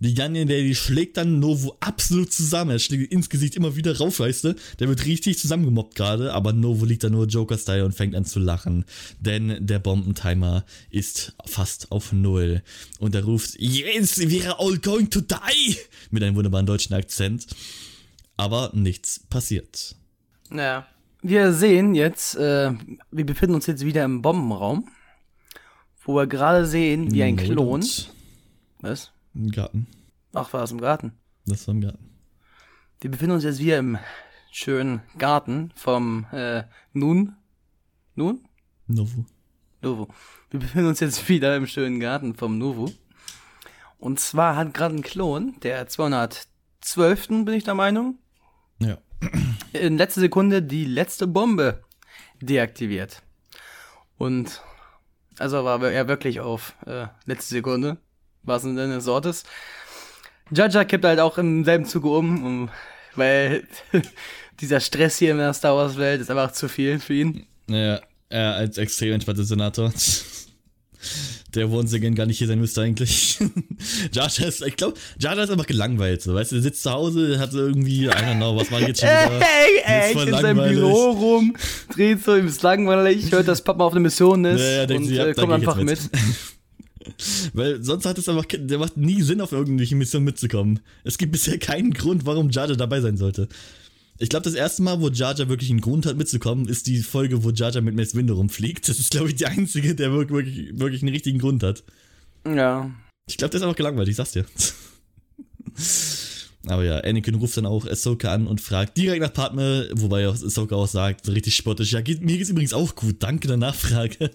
Die Ganyan Lady schlägt dann Novo absolut zusammen. Er schlägt ins Gesicht immer wieder rauf, weißt du? Der wird richtig zusammengemobbt gerade, aber Novo liegt da nur Joker-Style und fängt an zu lachen. Denn der Bombentimer ist fast auf Null. Und er ruft, Yes, we are all going to die! Mit einem wunderbaren deutschen Akzent. Aber nichts passiert. Ja. Wir sehen jetzt, äh, wir befinden uns jetzt wieder im Bombenraum, wo wir gerade sehen, wie ein Klon. Was? Im Garten. Ach, war das im Garten? Das war im Garten. Wir befinden uns jetzt wieder im schönen Garten vom äh, Nun. Nun? Novo. Novo. Wir befinden uns jetzt wieder im schönen Garten vom Novo. Und zwar hat gerade ein Klon, der 212. bin ich der Meinung. Ja. In letzter Sekunde die letzte Bombe deaktiviert. Und also war er wirklich auf äh, letzte Sekunde was in des Wortes. Jaja kippt halt auch im selben Zuge um, weil dieser Stress hier in der Star Wars Welt ist einfach zu viel für ihn. Ja, er als extrem entspannter Senator. Der again gar nicht hier sein müsste eigentlich. Jaja ist, ich glaube, Jaja ist einfach gelangweilt, so, weißt du, der sitzt zu Hause, hat irgendwie, I don't know, was war jetzt schon wieder? Ey, ey, in seinem Büro rum, dreht so, ihm ist langweilig, hört, dass Papa auf eine Mission ist ja, ja, und sie, ja, äh, kommt einfach mit. mit. Weil sonst hat es einfach, der macht nie Sinn, auf irgendwelche Missionen mitzukommen. Es gibt bisher keinen Grund, warum Jar dabei sein sollte. Ich glaube, das erste Mal, wo Jar wirklich einen Grund hat mitzukommen, ist die Folge, wo Jar mit Mace Windu rumfliegt. Das ist, glaube ich, die einzige, der wirklich, wirklich einen richtigen Grund hat. Ja. Ich glaube, der ist einfach gelangweilt, ich sag's dir. Aber ja, Anakin ruft dann auch Ahsoka an und fragt direkt nach Padme, wobei Ahsoka auch sagt, richtig spottisch, ja, mir geht's übrigens auch gut, danke der Nachfrage.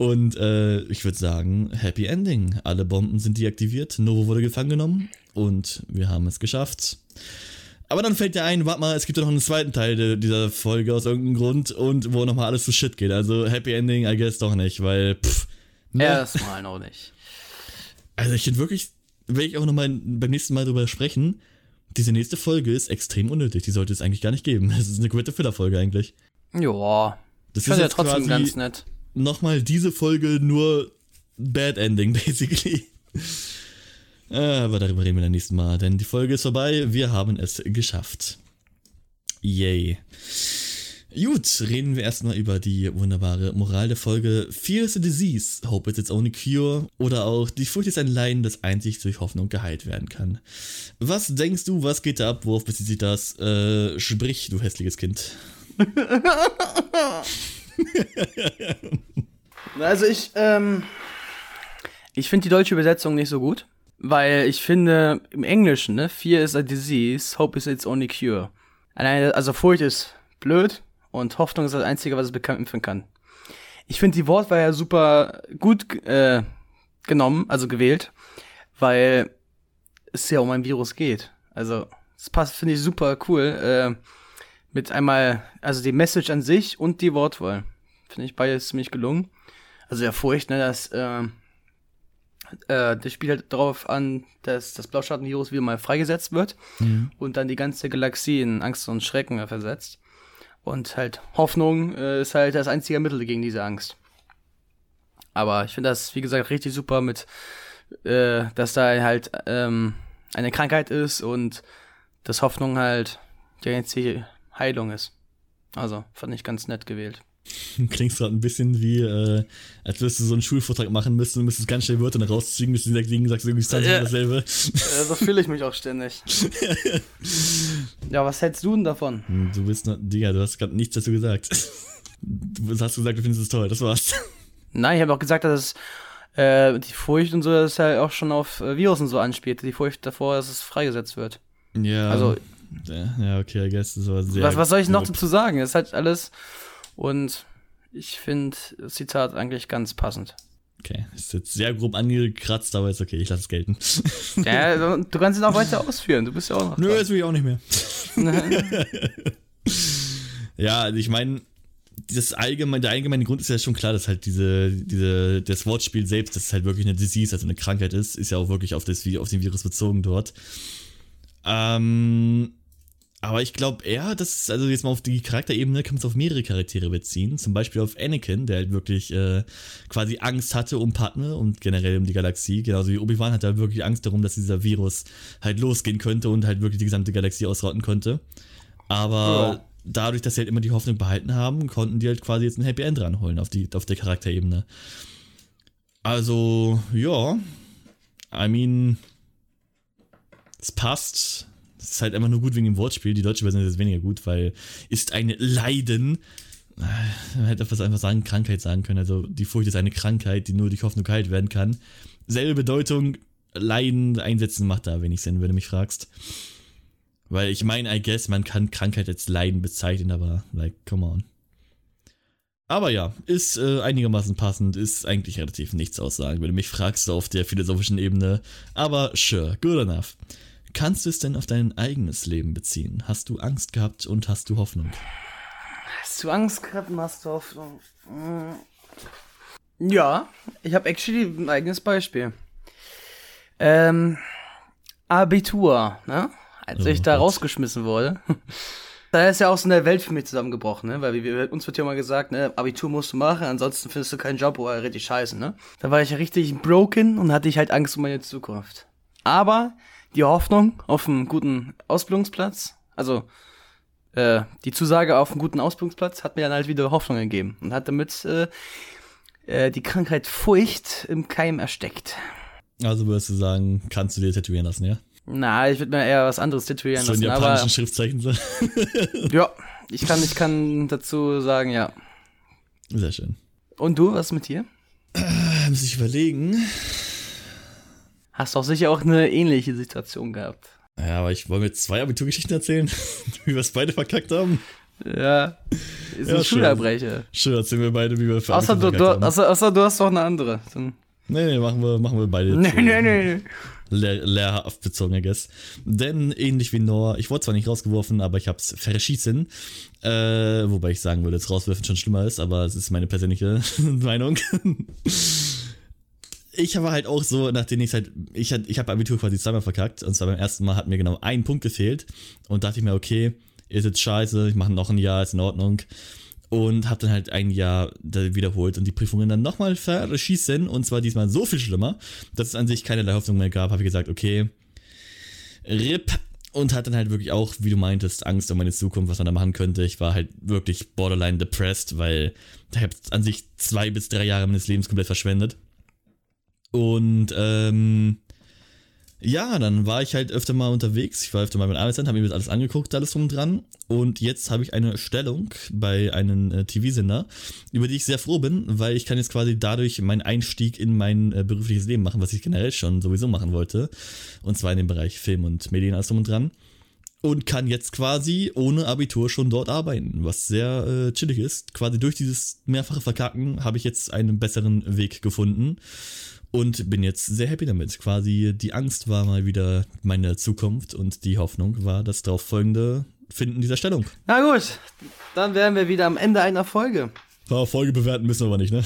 Und äh, ich würde sagen, Happy Ending. Alle Bomben sind deaktiviert, Novo wurde gefangen genommen und wir haben es geschafft. Aber dann fällt dir ein, warte mal, es gibt ja noch einen zweiten Teil dieser Folge aus irgendeinem Grund und wo nochmal alles zu shit geht. Also Happy Ending, I guess doch nicht, weil pff. Ne? Erstmal noch nicht. Also ich finde wirklich, will ich auch nochmal beim nächsten Mal drüber sprechen, diese nächste Folge ist extrem unnötig. Die sollte es eigentlich gar nicht geben. Es ist eine gute Filler-Folge eigentlich. Ja. Das ist ja trotzdem ganz nett nochmal diese Folge nur Bad Ending, basically. Aber darüber reden wir dann nächsten Mal, denn die Folge ist vorbei. Wir haben es geschafft. Yay. Gut, reden wir erstmal über die wunderbare Moral der Folge. Fear is a disease, hope it's its only cure. Oder auch, die Furcht ist ein Leiden, das einzig durch Hoffnung geheilt werden kann. Was denkst du, was geht da ab? Worauf bezieht sich das? Äh, sprich, du hässliches Kind. also ich, ähm, ich finde die deutsche Übersetzung nicht so gut, weil ich finde im Englischen, ne, Fear is a disease, hope is its only cure. Also Furcht ist blöd und Hoffnung ist das Einzige, was es bekämpfen kann. Ich finde die Wortwahl ja super gut äh, genommen, also gewählt, weil es ja um ein Virus geht. Also Das passt, finde ich super cool. Äh, mit einmal, also die Message an sich und die Wortwahl. Finde ich beides ziemlich gelungen. Also der Furcht, ne, dass äh, äh, das spielt halt darauf an, dass das Blauschattenvirus wieder mal freigesetzt wird Mhm. und dann die ganze Galaxie in Angst und Schrecken versetzt. Und halt Hoffnung äh, ist halt das einzige Mittel gegen diese Angst. Aber ich finde das, wie gesagt, richtig super mit, äh, dass da halt ähm, eine Krankheit ist und dass Hoffnung halt die einzige Heilung ist. Also, fand ich ganz nett gewählt. Klingt gerade ein bisschen wie, äh, als würdest du so einen Schulvortrag machen müssen, du müsstest ganz schnell Wörter rausziehen, müsstest direkt liegen, sagst irgendwie 20 Ja. dasselbe. Äh, so fühle ich mich auch ständig. ja, was hältst du denn davon? Hm, Du bist noch, Digga, du hast gerade nichts dazu gesagt. Du hast gesagt, du findest es toll, das war's. Nein, ich habe auch gesagt, dass es, äh, die Furcht und so, dass es halt auch schon auf äh, Virus und so anspielt. Die Furcht davor, dass es freigesetzt wird. Ja. Also- ja, okay, I guess, das war sehr. Was, was soll ich noch dazu sagen? Das ist halt alles. Und ich finde das Zitat eigentlich ganz passend. Okay, ist jetzt sehr grob angekratzt, aber ist okay, ich lasse es gelten. Ja, du kannst ihn auch weiter ausführen. Du bist ja auch noch. Nö, dran. jetzt will ich auch nicht mehr. Ja, also ich meine, das allgemeine, der allgemeine Grund ist ja schon klar, dass halt diese, diese, das Wortspiel selbst, dass es halt wirklich eine Disease, also eine Krankheit ist, ist ja auch wirklich auf, das, auf den Virus bezogen dort. Ähm, aber ich glaube eher, dass, also jetzt mal auf die Charakterebene, kann man es auf mehrere Charaktere beziehen. Zum Beispiel auf Anakin, der halt wirklich äh, quasi Angst hatte um Padme und generell um die Galaxie. Genauso wie Obi-Wan hat er wirklich Angst darum, dass dieser Virus halt losgehen könnte und halt wirklich die gesamte Galaxie ausrotten könnte. Aber Ja. dadurch, dass sie halt immer die Hoffnung behalten haben, konnten die halt quasi jetzt ein Happy End ranholen auf, die, auf der Charakterebene. Also, ja. I mean, es passt. Es ist halt einfach nur gut wegen dem Wortspiel. Die deutsche Version ist jetzt weniger gut, weil ist ein Leiden. Man hätte fast einfach sagen, Krankheit sagen können. Also die Furcht ist eine Krankheit, die nur durch Hoffnung geheilt werden kann. Selbe Bedeutung, Leiden einsetzen macht da wenig Sinn, wenn du mich fragst. Weil ich meine, I guess, man kann Krankheit als Leiden bezeichnen, aber like, come on. Aber ja, ist äh, einigermaßen passend, ist eigentlich relativ nichts aussagen, wenn du mich fragst, auf der philosophischen Ebene. Aber sure, good enough. Kannst du es denn auf dein eigenes Leben beziehen? Hast du Angst gehabt und hast du Hoffnung? Hast du Angst gehabt, machst du Hoffnung? Mm. Ja, ich habe actually ein eigenes Beispiel. Ähm, Abitur, ne? Als Oh ich da Gott. rausgeschmissen wurde. Da ist ja auch so eine Welt für mich zusammengebrochen, ne? Weil wir, uns wird ja mal gesagt, ne, Abitur musst du machen, ansonsten findest du keinen Job oder richtig scheiße, ne? Da war ich ja richtig broken und hatte ich halt Angst um meine Zukunft. Aber die Hoffnung auf einen guten Ausbildungsplatz, also äh, die Zusage auf einen guten Ausbildungsplatz hat mir dann halt wieder Hoffnung gegeben und hat damit äh, äh, die Krankheit Furcht im Keim erstickt. Also würdest du sagen, kannst du dir tätowieren lassen, ja? Na, ich würde mir eher was anderes tätowieren So in lassen, aber japanischen Schriftzeichen. so. ja, ich kann, ich kann dazu sagen, ja. Sehr schön. Und du, was mit dir? Äh, muss ich überlegen. Hast doch sicher auch eine ähnliche Situation gehabt. Ja, aber ich wollte mir zwei Abiturgeschichten erzählen, wie wir es beide verkackt haben. Ja, ist Ja, ein schön. Schulabbrecher. Schön, erzählen wir beide, wie wir für Außer du, du, verkackt haben. außer, außer du hast doch eine andere. Dann, Nee, nee, machen wir, machen wir beide. nee, nee, nee, nee. Lehr lehrhaft bezogen, I guess. Denn ähnlich wie Noah, ich wurde zwar nicht rausgeworfen, aber ich hab's verschießen. Äh, wobei ich sagen würde, dass rauswerfen schon schlimmer ist, aber es ist meine persönliche Meinung. Ich habe halt auch so, nachdem ich halt, ich, ich habe Abitur quasi zweimal verkackt. Und zwar beim ersten Mal hat mir genau ein Punkt gefehlt. Und dachte ich mir, okay, ist jetzt scheiße, ich mache noch ein Jahr, ist in Ordnung. Und habe dann halt ein Jahr wiederholt und die Prüfungen dann nochmal verschießen. Und zwar diesmal so viel schlimmer, dass es an sich keinerlei Hoffnung mehr gab. Habe ich gesagt, okay, RIP. Und hat dann halt wirklich auch, wie du meintest, Angst um meine Zukunft, was man da machen könnte. Ich war halt wirklich borderline depressed, weil ich habe an sich zwei bis drei Jahre meines Lebens komplett verschwendet. Und ähm, ja, dann war ich halt öfter mal unterwegs. Ich war öfter mal mit Arbeitsamt, habe mir das alles angeguckt, alles drum und dran. Und jetzt habe ich eine Stellung bei einem äh, TV-Sender, über die ich sehr froh bin, weil ich kann jetzt quasi dadurch meinen Einstieg in mein äh, berufliches Leben machen, was ich generell schon sowieso machen wollte. Und zwar in dem Bereich Film und Medien, alles drum und dran. Und kann jetzt quasi ohne Abitur schon dort arbeiten, was sehr äh, chillig ist. Quasi durch dieses mehrfache Verkacken habe ich jetzt einen besseren Weg gefunden. Und bin jetzt sehr happy damit. Quasi die Angst war mal wieder meine Zukunft und die Hoffnung war das darauf folgende Finden dieser Stellung. Na gut, dann wären wir wieder am Ende einer Folge. Ja, Folge bewerten müssen wir aber nicht, ne?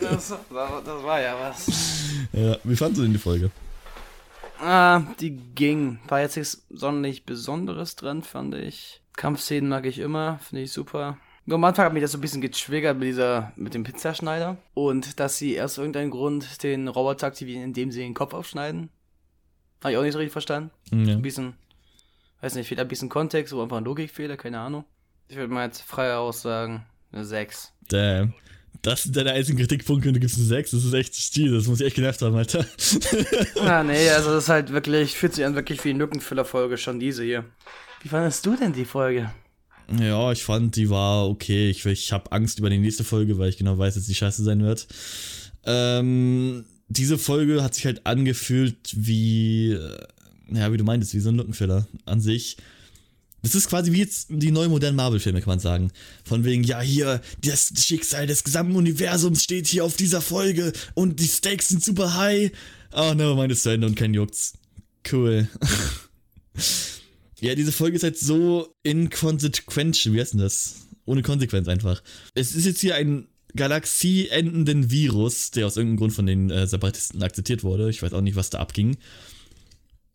Das, das war ja was. Ja, wie fandest du denn die Folge? Ah, die ging. War jetzt nichts sonderlich Besonderes drin, fand ich. Kampfszenen mag ich immer, finde ich super. Nur am Anfang hat mich das so ein bisschen getriggert mit dieser, mit dem Pizzaschneider. Und dass sie erst irgendeinen Grund den Roboter aktivieren, indem sie den Kopf aufschneiden. Habe ich auch nicht so richtig verstanden. Ja. Ein bisschen, weiß nicht, fehlt ein bisschen Kontext, oder einfach ein Logikfehler, keine Ahnung. Ich würde mal jetzt frei aussagen, eine 6. Damn. Das sind deine einzigen Kritikpunkte und du gibst eine 6. Das ist echt Stil. Das muss ich echt genervt haben, Alter. Ah, nee, also das ist halt wirklich, fühlt sich an wirklich wie eine Lückenfüller-Folge, schon diese hier. Wie fandest du denn die Folge? Ja, ich fand, die war okay. Ich, ich habe Angst über die nächste Folge, weil ich genau weiß, dass die scheiße sein wird. Ähm, diese Folge hat sich halt angefühlt wie, äh, ja, wie du meintest, wie so ein Lückenfüller an sich. Das ist quasi wie jetzt die neuen modernen Marvel-Filme, kann man sagen. Von wegen, ja, hier, das Schicksal des gesamten Universums steht hier auf dieser Folge und die Stakes sind super high. Oh, meine ist zu Ende und kein Juckt's. Cool. ja, diese Folge ist halt so inconsequential, wie heißt denn das? Ohne Konsequenz einfach. Es ist jetzt hier ein galaxieendenden Virus, der aus irgendeinem Grund von den äh, Separatisten akzeptiert wurde. Ich weiß auch nicht, was da abging.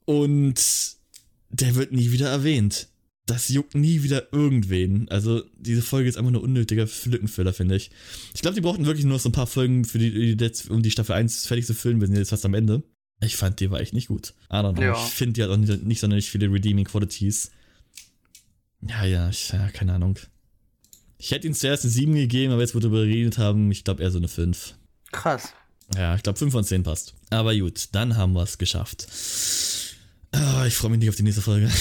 Und der wird nie wieder erwähnt. Das juckt nie wieder irgendwen. Also, diese Folge ist einfach nur unnötiger Lückenfüller, finde ich. Ich glaube, die brauchten wirklich nur so ein paar Folgen, für die, um die Staffel 1 fertig zu füllen. Wir sind jetzt fast am Ende. Ich fand, die war echt nicht gut. I don't know. Ja. Ich finde, die hat auch nicht, nicht sonderlich viele Redeeming Qualities. Ja, ja, ich, ja, keine Ahnung. Ich hätte ihm zuerst eine 7 gegeben, aber jetzt, wo wir darüber geredet haben, ich glaube eher so eine 5. Krass. Ja, ich glaube 5 von 10 passt. Aber gut, dann haben wir es geschafft. Ah, ich freue mich nicht auf die nächste Folge.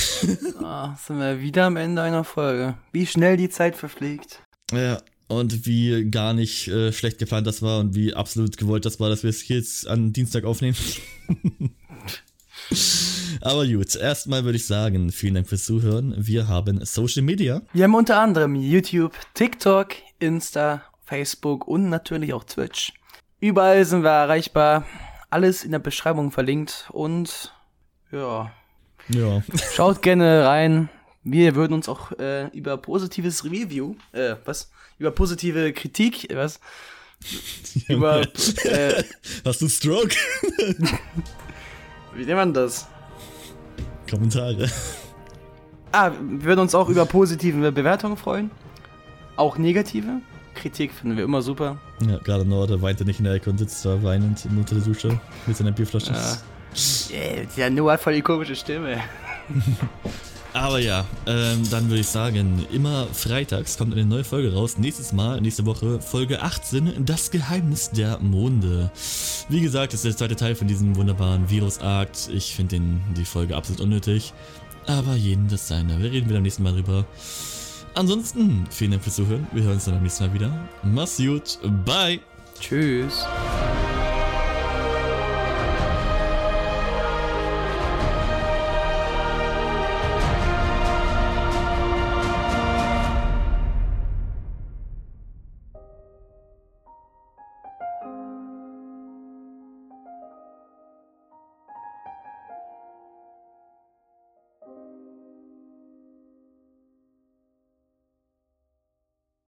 Ah, sind wir wieder am Ende einer Folge. Wie schnell die Zeit verfliegt. ja, und wie gar nicht äh, schlecht geplant das war und wie absolut gewollt das war, dass wir es jetzt an Dienstag aufnehmen. Aber gut, erstmal würde ich sagen, vielen Dank fürs Zuhören. Wir haben Social Media. Wir haben unter anderem YouTube, TikTok, Insta, Facebook und natürlich auch Twitch. Überall sind wir erreichbar. Alles in der Beschreibung verlinkt und ja, Ja. schaut gerne rein. Wir würden uns auch äh, über positives Review, äh, was? Über positive Kritik, was? Über, äh, Hast du Stroke? wie nennt man das? Kommentare. Ah, wir würden uns auch über positive Bewertungen freuen. Auch negative. Kritik finden wir immer super. Ja, gerade Norde weint er nicht in der Ecke und sitzt da weinend unter der Dusche mit seiner Bierflasche. Ja. Der Noah hat voll die komische Stimme. Aber ja, ähm, dann würde ich sagen, immer freitags kommt eine neue Folge raus. Nächstes Mal, nächste Woche, Folge 18, das Geheimnis der Monde. Wie gesagt, das ist der zweite Teil von diesem wunderbaren Virus-Akt. Ich finde die Folge absolut unnötig. Aber jeden das seine. Wir reden wieder am nächsten Mal drüber. Ansonsten, vielen Dank fürs Zuhören. Wir hören uns dann beim nächsten Mal wieder. Mach's gut. Bye. Tschüss.